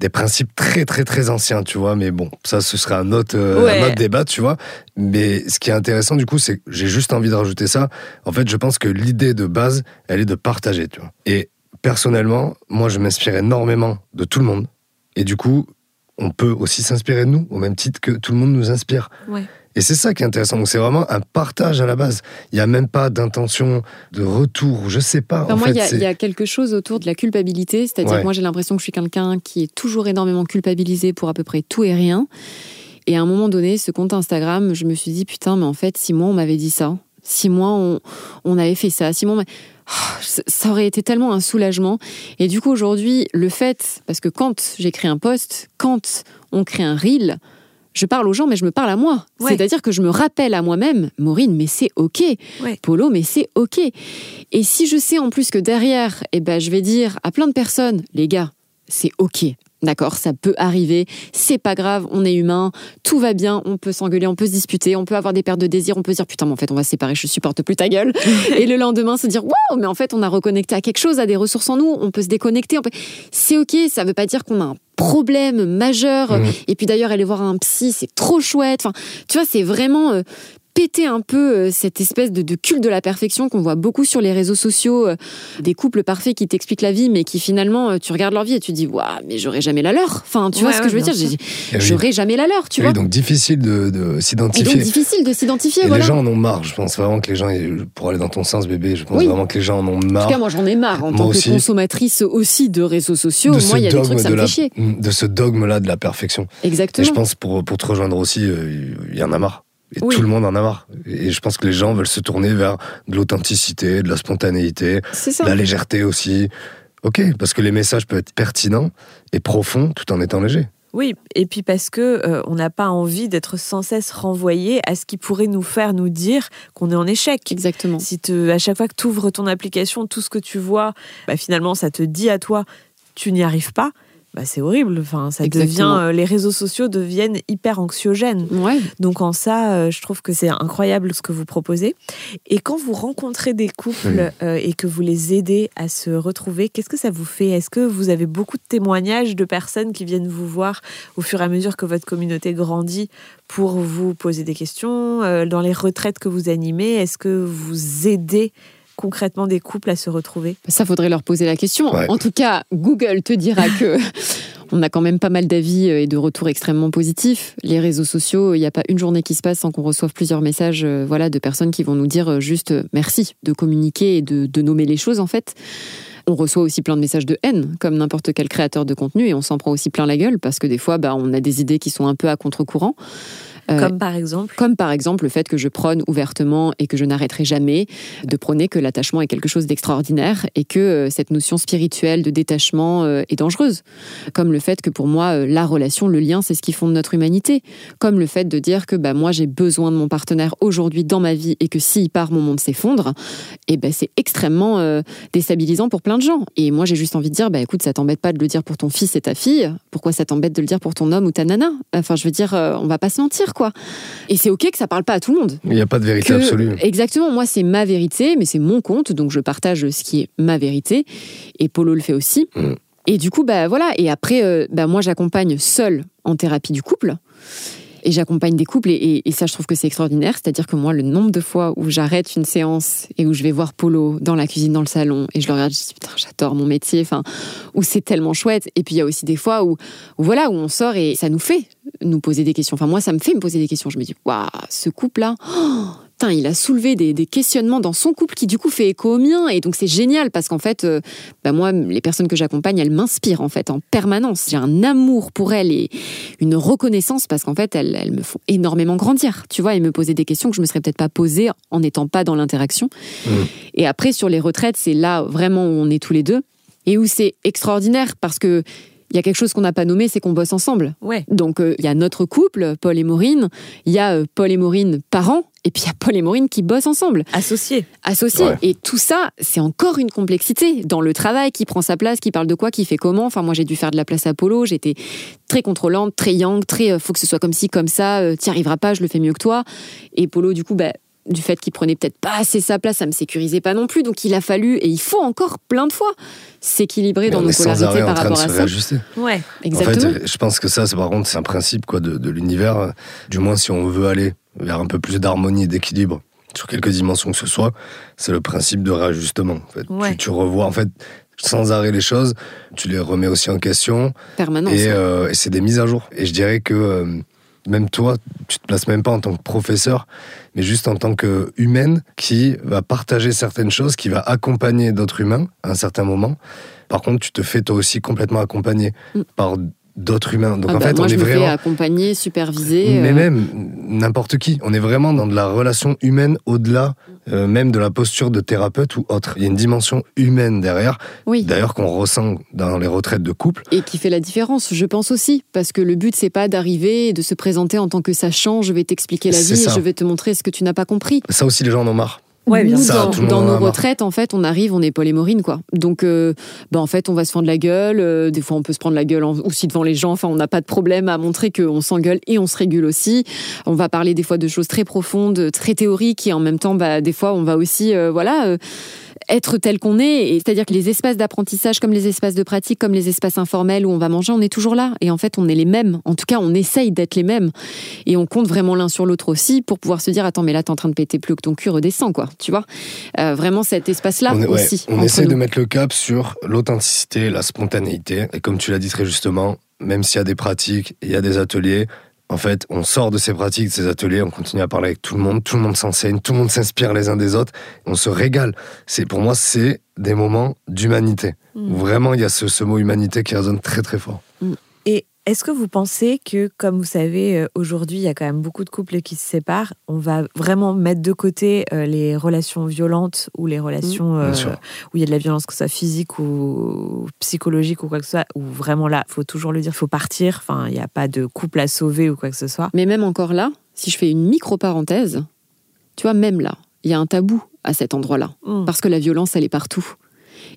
des, principes très très très anciens, tu vois. Mais bon, ça ce serait un autre, euh, un autre débat, tu vois. Mais ce qui est intéressant du coup, c'est que j'ai juste envie de rajouter ça. En fait, je pense que l'idée de base, elle est de partager, tu vois. Et personnellement, moi, je m'inspire énormément de tout le monde. Et du coup, on peut aussi s'inspirer de nous, au même titre que tout le monde nous inspire. Ouais. Et c'est ça qui est intéressant. Donc c'est vraiment un partage à la base. Il n'y a même pas d'intention de retour, je sais pas. moi, il y, a quelque chose autour de la culpabilité. C'est-à-dire que moi, j'ai l'impression que je suis quelqu'un qui est toujours énormément culpabilisé pour à peu près tout et rien. Et à un moment donné, ce compte Instagram, je me suis dit, putain, mais en fait, si moi, on m'avait dit ça, si moi, on, on avait fait ça, si moi, oh, ça aurait été tellement un soulagement. Et du coup, aujourd'hui, le fait, parce que quand j'écris un post, quand on crée un reel, je parle aux gens, mais je me parle à moi. C'est-à-dire que je me rappelle à moi-même, Maureen, mais c'est OK. Polo, mais c'est OK. Et si je sais en plus que derrière, eh ben, je vais dire à plein de personnes, les gars, c'est OK. D'accord, ça peut arriver, c'est pas grave, on est humain, tout va bien, on peut s'engueuler, on peut se disputer, on peut avoir des pertes de désir, on peut se dire putain, mais en fait, on va se séparer, je supporte plus ta gueule. et le lendemain, se dire waouh, mais en fait, on a reconnecté à quelque chose, à des ressources en nous, on peut se déconnecter. C'est ok, ça veut pas dire qu'on a un problème majeur. Mmh. Et puis d'ailleurs, aller voir un psy, c'est trop chouette. Enfin, tu vois, c'est vraiment euh, péter un peu euh, cette espèce de, culte de la perfection qu'on voit beaucoup sur les réseaux sociaux, euh, des couples parfaits qui t'expliquent la vie, mais qui finalement, tu regardes leur vie et tu dis, waouh, mais j'aurais jamais la leur. Enfin, tu vois ce que je veux dire? eh J'aurais jamais la leur, tu vois? Donc difficile de, s'identifier. Donc difficile de s'identifier. Les gens en ont marre. Je pense vraiment que les gens, pour aller dans ton sens, bébé, je pense vraiment que les gens en ont marre. En tout cas, moi j'en ai marre en tant que consommatrice aussi de réseaux sociaux. moi, il y a des trucs ça me fait chier. De ce dogme-là de la perfection. Exactement. Et je pense pour, pour te rejoindre aussi, euh, il y en a marre. Et tout le monde en a marre. Et je pense que les gens veulent se tourner vers de l'authenticité, de la spontanéité, de la légèreté aussi. Ok, parce que les messages peuvent être pertinents et profonds tout en étant légers. Oui, et puis parce que euh, on n'a pas envie d'être sans cesse renvoyé à ce qui pourrait nous faire nous dire qu'on est en échec. Exactement. Si te, à chaque fois que tu ouvres ton application, tout ce que tu vois, bah, finalement, ça te dit à toi, tu n'y arrives pas bah, c'est horrible. Enfin, ça devient, euh, les réseaux sociaux deviennent hyper anxiogènes. Donc en ça, euh, je trouve que c'est incroyable ce que vous proposez. Et quand vous rencontrez des couples euh, et que vous les aidez à se retrouver, qu'est-ce que ça vous fait? Est-ce que vous avez beaucoup de témoignages de personnes qui viennent vous voir au fur et à mesure que votre communauté grandit pour vous poser des questions Dans les retraites que vous animez, est-ce que vous aidez concrètement des couples à se retrouver Ça faudrait leur poser la question. En tout cas, Google te dira que on a quand même pas mal d'avis euh, et de retours extrêmement positifs. Les réseaux sociaux, il n'y a pas une journée qui se passe sans qu'on reçoive plusieurs messages euh, voilà, de personnes qui vont nous dire euh, juste merci de communiquer et de, de nommer les choses en fait. On reçoit aussi plein de messages de haine, comme n'importe quel créateur de contenu, et on s'en prend aussi plein la gueule parce que des fois, bah, on a des idées qui sont un peu à contre-courant. Euh, comme par exemple Comme par exemple le fait que je prône ouvertement et que je n'arrêterai jamais de prôner que l'attachement est quelque chose d'extraordinaire et que euh, cette notion spirituelle de détachement euh, est dangereuse. Comme le fait que pour moi, la relation, le lien, c'est ce qui fonde notre humanité. Comme le fait de dire que bah, moi, j'ai besoin de mon partenaire aujourd'hui dans ma vie et que s'il part, mon monde s'effondre. Et ben c'est extrêmement déstabilisant pour plein de gens. Et moi, j'ai juste envie de dire, bah, écoute, ça t'embête pas de le dire pour ton fils et ta fille. Pourquoi ça t'embête de le dire pour ton homme ou ta nana? Enfin, je veux dire, on va pas se mentir, et c'est ok que ça parle pas à tout le monde. Il n'y a pas de vérité absolue. Exactement, moi c'est ma vérité, mais c'est mon compte, donc je partage ce qui est ma vérité. Et Polo le fait aussi. Mm. Et du coup, bah voilà. Et après, euh, bah, moi j'accompagne seule en thérapie du couple. Et j'accompagne des couples et, ça, je trouve que c'est extraordinaire. C'est-à-dire que moi, le nombre de fois où j'arrête une séance et où je vais voir Polo dans la cuisine, dans le salon, et je le regarde, je dis putain, j'adore mon métier. Enfin, où c'est tellement chouette. Et puis il y a aussi des fois où, voilà, où on sort et ça nous fait nous poser des questions. Enfin, moi, ça me fait me poser des questions. Je me dis, waouh, ce couple-là. Oh, putain, il a soulevé des, des questionnements dans son couple qui du coup fait écho au mien. Et donc c'est génial parce qu'en fait, euh, bah, moi, les personnes que j'accompagne, elles m'inspirent en fait en permanence. J'ai un amour pour elles et une reconnaissance parce qu'en fait, elles, elles me font énormément grandir. Tu vois, et me poser des questions que je me serais peut-être pas posées en n'étant pas dans l'interaction. Mmh. Et après, sur les retraites, c'est là vraiment où on est tous les deux et où c'est extraordinaire parce que il y a quelque chose qu'on n'a pas nommé, c'est qu'on bosse ensemble. Ouais. Donc euh, il y a notre couple, Paul et Maureen, il y a euh, Paul et Maureen parents, et puis il y a Paul et Maureen qui bossent ensemble, Associé. associés. Ouais. Et tout ça, c'est encore une complexité dans le travail, qui prend sa place, qui parle de quoi, qui fait comment. Enfin moi j'ai dû faire de la place à Polo, j'étais très contrôlante, très yang, très euh, faut que ce soit comme ci, comme ça, euh, t'y arriveras pas, je le fais mieux que toi. Et Polo du coup, bah, du fait qu'il prenait peut-être pas assez sa place, ça me sécurisait pas non plus. Donc il a fallu, et il faut encore plein de fois, s'équilibrer dans nos polarités par train de rapport à se ça. réajuster. Ouais. Exactement. En fait, je pense que ça, c'est par contre, c'est un principe quoi, de, de l'univers. Du moins, si on veut aller vers un peu plus d'harmonie et d'équilibre sur quelques dimensions que ce soit, c'est le principe de réajustement. En fait. Ouais. tu, tu revois, en fait, sans arrêt les choses, tu les remets aussi en question Permanence. et, euh, et c'est des mises à jour. Et je dirais que euh, même toi, tu te places même pas en tant que professeur, mais juste en tant que humaine qui va partager certaines choses, qui va accompagner d'autres humains à un certain moment. Par contre, tu te fais toi aussi complètement accompagner Mm. par d'autres humains. Donc Ah en bah, fait, moi, on je est me fais vraiment. accompagner, superviser. Mais euh, même n'importe qui. On est vraiment dans de la relation humaine au-delà euh, même de la posture de thérapeute ou autre. Il y a une dimension humaine derrière, Oui. d'ailleurs qu'on ressent dans les retraites de couple. Et qui fait la différence, je pense aussi. Parce que le but, c'est pas d'arriver et de se présenter en tant que sachant, je vais t'expliquer la vie et je vais te montrer ce que tu n'as pas compris. Ça aussi, les gens en ont marre. Ouais, bien Nous, sûr. Ça, dans, nos retraites, en fait, on arrive, on est Paul et Maureen, quoi. Donc, euh, bah, en fait, on va se fendre la gueule. euh, des fois, on peut se prendre la gueule en- aussi devant les gens. Enfin, on n'a pas de problème à montrer qu'on s'engueule et on se régule aussi. On va parler des fois de choses très profondes, très théoriques, et en même temps, bah, des fois, on va aussi, euh, voilà. Être tel qu'on est, c'est-à-dire que les espaces d'apprentissage, comme les espaces de pratique, comme les espaces informels où on va manger, on est toujours là. Et en fait, on est les mêmes. En tout cas, on essaye d'être les mêmes. Et on compte vraiment l'un sur l'autre aussi pour pouvoir se dire attends, mais là, t'es en train de péter plus que ton cul, redescends, quoi. Tu vois? Euh, Vraiment cet espace-là on est- ouais, aussi. on essaie de nous. mettre le cap sur l'authenticité, la spontanéité. Et comme tu l'as dit très justement, même s'il y a des pratiques, il y a des ateliers, en fait, on sort de ces pratiques, de ces ateliers, on continue à parler avec tout le monde, tout le monde s'enseigne, tout le monde s'inspire les uns des autres, on se régale. C'est Pour moi, c'est des moments d'humanité. Mm. Vraiment, il y a ce, ce mot humanité qui résonne très très fort. Et est-ce que vous pensez que, comme vous savez, euh, aujourd'hui, il y a quand même beaucoup de couples qui se séparent, on va vraiment mettre de côté euh, les relations violentes ou les relations Bien euh, où il y a de la violence, que ce soit physique ou psychologique ou quoi que ce soit, où vraiment là, il faut toujours le dire, il faut partir, enfin, il n'y a pas de couple à sauver ou quoi que ce soit. Mais même encore là, si je fais une micro-parenthèse, tu vois, même là, il y a un tabou à cet endroit-là. Mm. Parce que la violence, elle est partout.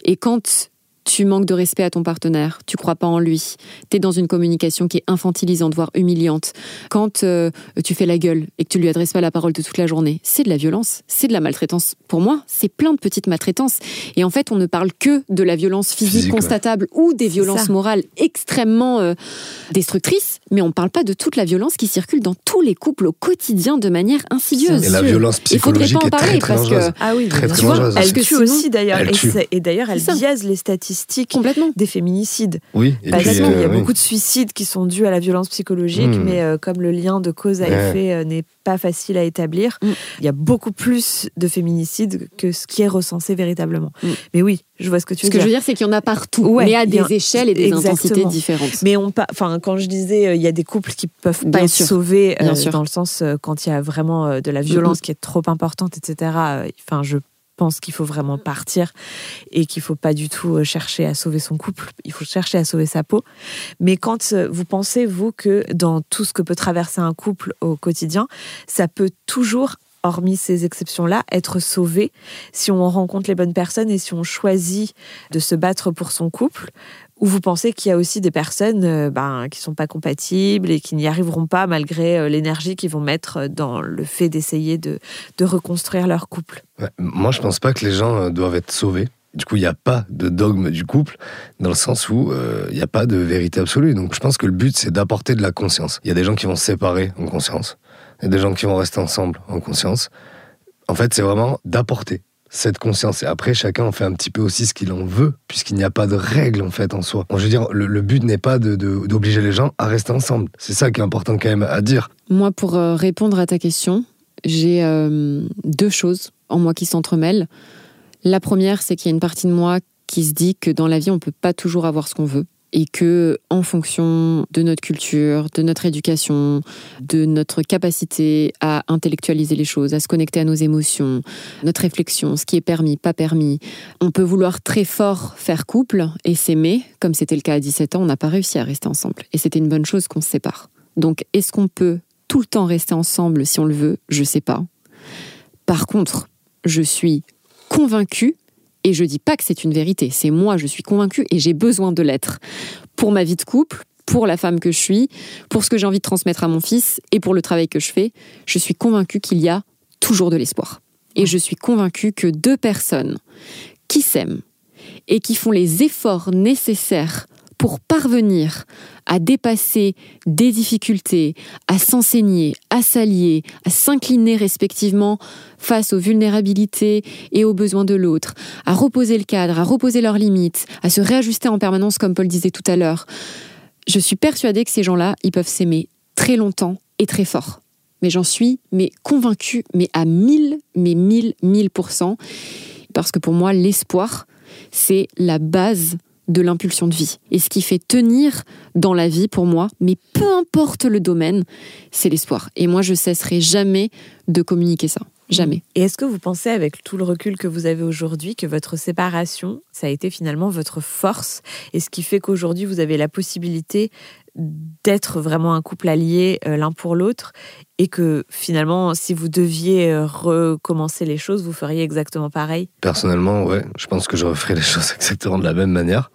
Et quand tu manques de respect à ton partenaire, tu crois pas en lui, tu es dans une communication qui est infantilisante, voire humiliante, quand euh, tu fais la gueule et que tu lui adresses pas la parole de toute la journée, c'est de la violence, c'est de la maltraitance. Pour moi, c'est plein de petites maltraitances. Et en fait, on ne parle que de la violence physique, Physique, ouais. constatable ou des violences ça. morales extrêmement euh, destructrices, mais on parle pas de toute la violence qui circule dans tous les couples au quotidien de manière insidieuse. Et la violence Il faudrait psychologique pas en est très parler très parce que-. Ah oui, Très, bien très sûr. dangereuse. Elle tue aussi d'ailleurs. Et, d'ailleurs, elle biaise les statistiques Complètement. des féminicides. Oui, et Parce puis, qu'il y euh, a oui. beaucoup de suicides qui sont dus à la violence psychologique, Mm. mais euh, comme le lien de cause à Ouais. effet euh, n'est pas facile à établir, Mm. il y a beaucoup plus de féminicides que ce qui est recensé véritablement. Mm. Mais oui, je vois ce que tu Ce veux que je dire. veux dire, c'est qu'il y en a partout, Ouais, mais à il des échelles et des Exactement. intensités différentes. Mais on pa- enfin quand je disais euh, il y a des couples qui peuvent pas Bien être sûr. sauvés euh, dans le sens euh, quand il y a vraiment euh, de la violence qui est trop importante etc. euh, Enfin je qu'il faut vraiment partir et qu'il faut pas du tout euh, chercher à sauver son couple, il faut chercher à sauver sa peau. Mais quand euh, vous pensez vous que dans tout ce que peut traverser un couple au quotidien, ça peut toujours hormis ces exceptions-là, être sauvé si on rencontre les bonnes personnes et si on choisit de se battre pour son couple ou vous pensez qu'il y a aussi des personnes euh, ben, qui sont pas compatibles et qui n'y arriveront pas malgré euh, l'énergie qu'ils vont mettre dans le fait d'essayer de, reconstruire leur couple? Moi, je pense pas que les gens euh, doivent être sauvés. Du coup, il n'y a pas de dogme du couple, dans le sens où euh, il n'y a pas de vérité absolue. Donc, je pense que le but, c'est d'apporter de la conscience. Il y a des gens qui vont se séparer en conscience. Il y a des gens qui vont rester ensemble en conscience. En fait, c'est vraiment d'apporter cette conscience. Et après, chacun en fait un petit peu aussi ce qu'il en veut, puisqu'il n'y a pas de règle, en fait, en soi. Je veux dire, le, but n'est pas de- de- d'obliger les gens à rester ensemble. C'est ça qui est important quand même à dire. Moi, pour euh, répondre à ta question, j'ai euh, deux choses en moi qui s'entremêlent. La première, c'est qu'il y a une partie de moi qui se dit que dans la vie, on ne peut pas toujours avoir ce qu'on veut et que en fonction de notre culture, de notre éducation, de notre capacité à intellectualiser les choses, à se connecter à nos émotions, notre réflexion, ce qui est permis, pas permis, on peut vouloir très fort faire couple et s'aimer, comme c'était le cas à 17 ans, on n'a pas réussi à rester ensemble et c'était une bonne chose qu'on se sépare. Donc est-ce qu'on peut tout le temps rester ensemble si on le veut? Je sais pas. Par contre, je suis convaincue et je dis pas que c'est une vérité, c'est moi, je suis convaincue et j'ai besoin de l'être. Pour ma vie de couple, pour la femme que je suis, pour ce que j'ai envie de transmettre à mon fils et pour le travail que je fais, je suis convaincue qu'il y a toujours de l'espoir. Et je suis convaincue que deux personnes qui s'aiment et qui font les efforts nécessaires pour parvenir à dépasser des difficultés, à s'enseigner, à s'allier, à s'incliner respectivement face aux vulnérabilités et aux besoins de l'autre, à reposer le cadre, à reposer leurs limites, à se réajuster en permanence comme Paul disait tout à l'heure. Je suis persuadée que ces gens-là, ils peuvent s'aimer très longtemps et très fort. Mais j'en suis mais convaincue, mais à mille, mais mille, mille pour cent. Parce que pour moi, l'espoir, c'est la base de l'impulsion de vie. Et ce qui fait tenir dans la vie pour moi, mais peu importe le domaine, c'est l'espoir. Et moi, je cesserai jamais de communiquer ça. Jamais. Et est-ce que vous pensez, avec tout le recul que vous avez aujourd'hui, que votre séparation, ça a été finalement votre force? Et ce qui fait qu'aujourd'hui, vous avez la possibilité d'être vraiment un couple allié euh, l'un pour l'autre et que finalement, si vous deviez euh, recommencer les choses, vous feriez exactement pareil? Personnellement, ouais, je pense que je referais les choses exactement de la même manière,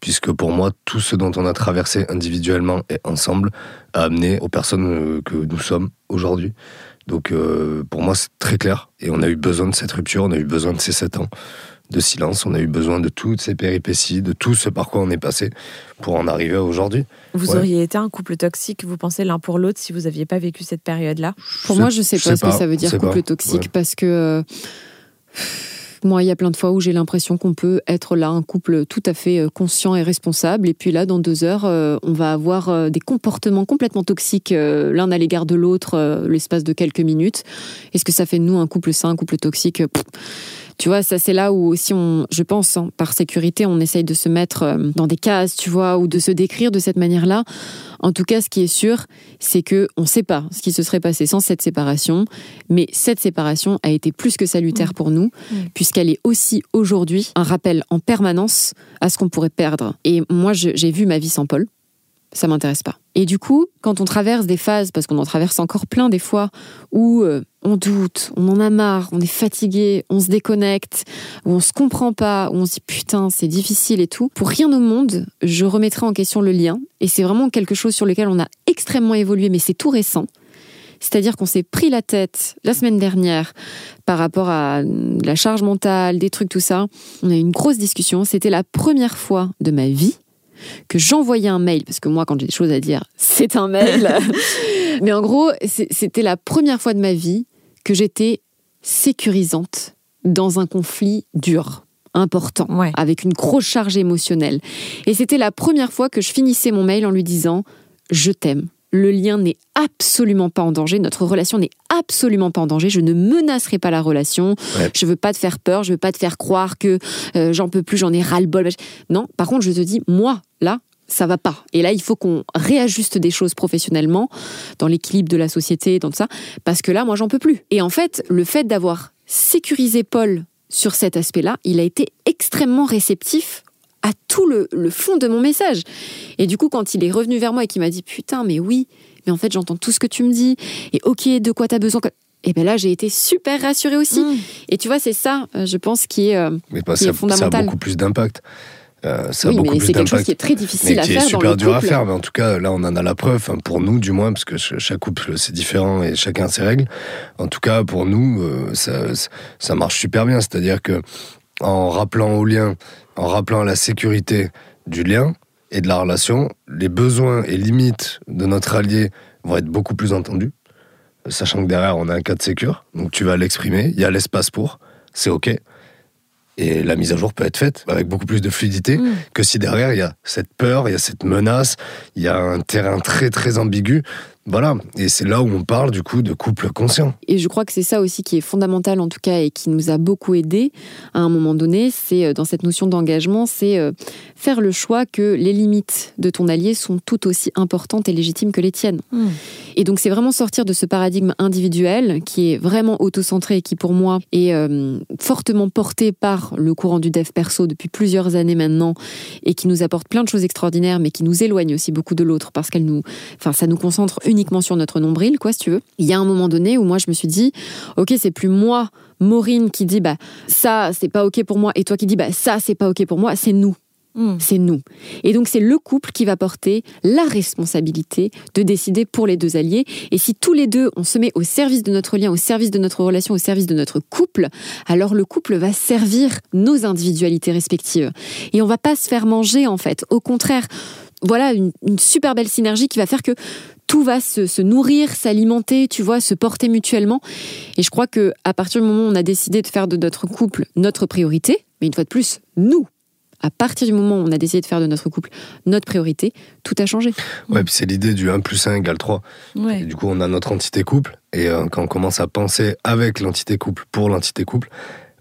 puisque pour moi, tout ce dont on a traversé individuellement et ensemble a amené aux personnes euh, que nous sommes aujourd'hui. Donc pour moi, c'est très clair, et on a eu besoin de cette rupture, on a eu besoin de ces sept ans de silence. On a eu besoin de toutes ces péripéties, de tout ce par quoi on est passé pour en arriver à aujourd'hui. Vous auriez été un couple toxique, vous pensez l'un pour l'autre, si vous n'aviez pas vécu cette période-là? Pour moi, je ne sais pas ce que ça veut dire couple toxique, parce que euh, moi, il y a plein de fois où j'ai l'impression qu'on peut être là un couple tout à fait euh, conscient et responsable, et puis là, dans deux heures, euh, on va avoir des comportements complètement toxiques l'un à l'égard de l'autre l'espace de quelques minutes. Est-ce que ça fait de nous un couple sain, un couple toxique? Tu vois, ça c'est là où aussi on, je pense, hein, par sécurité, on essaye de se mettre euh, dans des cases, tu vois, ou de se décrire de cette manière-là. En tout cas, ce qui est sûr, c'est que on ne sait pas ce qui se serait passé sans cette séparation, mais cette séparation a été plus que salutaire mmh. pour nous, mmh. puisqu'elle est aussi aujourd'hui un rappel en permanence à ce qu'on pourrait perdre. Et moi, j'ai vu ma vie sans Paul ça m'intéresse pas. Et du coup, quand on traverse des phases, parce qu'on en traverse encore plein des fois, où euh, on doute, on en a marre, on est fatigué, on se déconnecte, où on se comprend pas, où on se dit putain, c'est difficile et tout, pour rien au monde, je remettrai en question le lien. Et c'est vraiment quelque chose sur lequel on a extrêmement évolué, mais c'est tout récent. C'est-à-dire qu'on s'est pris la tête la semaine dernière par rapport à la charge mentale, des trucs, tout ça. On a eu une grosse discussion. C'était la première fois de ma vie que j'envoyais un mail, parce que moi, quand j'ai des choses à dire, c'est un mail. Mais en gros, c'était la première fois de ma vie que j'étais sécurisante dans un conflit dur important, avec une grosse charge émotionnelle. Et c'était la première fois que je finissais mon mail en lui disant ⁇ Je t'aime, le lien n'est absolument pas en danger, notre relation n'est absolument pas en danger, je ne menacerai pas la relation, je veux pas te faire peur, je veux pas te faire croire que euh, j'en peux plus, j'en ai ras-le-bol. Non, par contre, je te dis, moi, là, ça va pas. Et là, il faut qu'on réajuste des choses professionnellement, dans l'équilibre de la société, dans tout ça, parce que là, moi, j'en peux plus. Et en fait, le fait d'avoir sécurisé Paul sur cet aspect-là, il a été extrêmement réceptif à tout le, fond de mon message. Et du coup, quand il est revenu vers moi et qu'il m'a dit Putain, mais oui, mais en fait, j'entends tout ce que tu me dis, et ok, de quoi tu as besoin et bien là, j'ai été super rassurée aussi. Mm. Et tu vois, c'est ça, euh, je pense, qui est, euh, mais ça, fondamental. Ça a beaucoup plus d'impact. Euh, oui, mais c'est quelque chose qui est très difficile à faire. Qui est super dur à faire, mais en tout cas, là, on en a la preuve, pour nous du moins, parce que chaque couple c'est différent et chacun ses règles. En tout cas, pour nous, euh, ça, ça marche super bien. C'est-à-dire que en rappelant au lien en rappelant la sécurité du lien et de la relation, les besoins et limites de notre allié vont être beaucoup plus entendus, sachant que derrière on a un cas de sécure, donc tu vas l'exprimer, il y a l'espace pour, c'est ok. Et la mise à jour peut être faite avec beaucoup plus de fluidité mm. que si derrière il y a cette peur, il y a cette menace, il y a un terrain très très ambigu Voilà, et c'est là où on parle du coup de couple conscient. Et je crois que c'est ça aussi qui est fondamental en tout cas et qui nous a beaucoup aidé à un moment donné, c'est euh, dans cette notion d'engagement, c'est euh, faire le choix que les limites de ton allié sont tout aussi importantes et légitimes que les tiennes. Hmm. Et donc c'est vraiment sortir de ce paradigme individuel qui est vraiment auto-centré et qui pour moi est euh, fortement porté par le courant du dev perso depuis plusieurs années maintenant et qui nous apporte plein de choses extraordinaires mais qui nous éloigne aussi beaucoup de l'autre parce qu'elle nous, enfin ça nous concentre uniquement sur notre nombril quoi si tu veux. Il y a un moment donné où moi je me suis dit ok c'est plus moi Maureen qui dit bah ça c'est pas ok pour moi et toi qui dis bah ça c'est pas ok pour moi c'est nous Hmm. c'est nous. Et donc c'est le couple qui va porter la responsabilité de décider pour les deux alliés. Et si tous les deux on se met au service de notre lien, au service de notre relation, au service de notre couple, alors le couple va servir nos individualités respectives. Et on va pas se faire manger en fait. Au contraire, voilà une, une super belle synergie qui va faire que tout va se, se nourrir, s'alimenter, tu vois, se porter mutuellement. Et je crois que à partir du moment où on a décidé de faire de notre couple notre priorité, mais une fois de plus, nous, à partir du moment où on a décidé de faire de notre couple notre priorité, tout a changé. Ouais, puis c'est l'idée du 1 plus 1 égale 3. Et Ouais. du coup, on a notre entité couple, et euh, quand on commence à penser avec l'entité couple pour l'entité couple,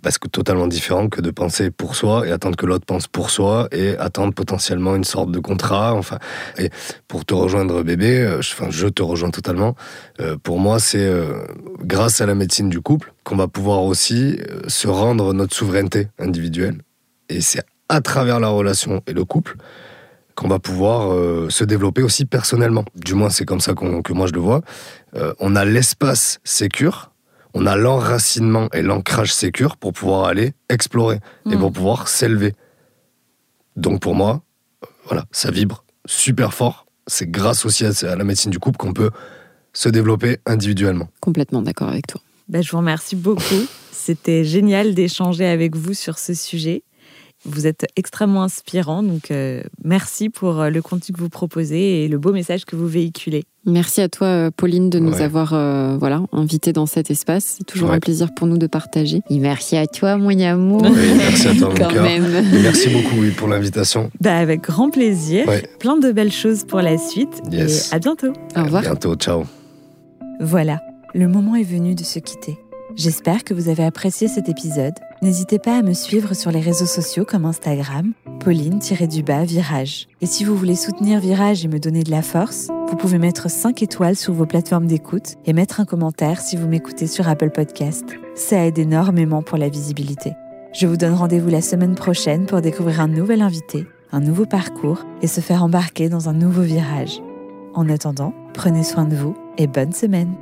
bah, c'est totalement différent que de penser pour soi et attendre que l'autre pense pour soi et attendre potentiellement une sorte de contrat. Enfin, et pour te rejoindre, bébé, euh, je, enfin, je te rejoins totalement. Euh, pour moi, c'est euh, grâce à la médecine du couple qu'on va pouvoir aussi se rendre notre souveraineté individuelle. Et c'est à travers la relation et le couple qu'on va pouvoir se développer aussi personnellement. Du moins, c'est comme ça que moi je le vois. On a l'espace sécure, on a l'enracinement et l'ancrage sécure pour pouvoir aller explorer et Mm. pour pouvoir s'élever. Donc pour moi, voilà, ça vibre super fort. C'est grâce aussi à, à la médecine du couple qu'on peut se développer individuellement. Complètement d'accord avec toi. Bah, je vous remercie beaucoup. C'était génial d'échanger avec vous sur ce sujet. Vous êtes extrêmement inspirant, donc euh, merci pour euh, le contenu que vous proposez et le beau message que vous véhiculez. Merci à toi, euh, Pauline, de nous Ouais. avoir euh, voilà, invités dans cet espace. C'est toujours Ouais. un plaisir pour nous de partager. Et merci à toi, mon amour. Oui, merci à toi, mon Quand cœur. même. Et merci beaucoup oui, pour l'invitation. Bah, avec grand plaisir. Ouais. Plein de belles choses pour la suite. Yes. Et à bientôt. Au revoir. À bientôt, ciao. Voilà, le moment est venu de se quitter. J'espère que vous avez apprécié cet épisode. N'hésitez pas à me suivre sur les réseaux sociaux comme Instagram, Pauline-du-bas Virage. Et si vous voulez soutenir Virage et me donner de la force, vous pouvez mettre 5 étoiles sur vos plateformes d'écoute et mettre un commentaire si vous m'écoutez sur Apple Podcast. Ça aide énormément pour la visibilité. Je vous donne rendez-vous la semaine prochaine pour découvrir un nouvel invité, un nouveau parcours et se faire embarquer dans un nouveau virage. En attendant, prenez soin de vous et bonne semaine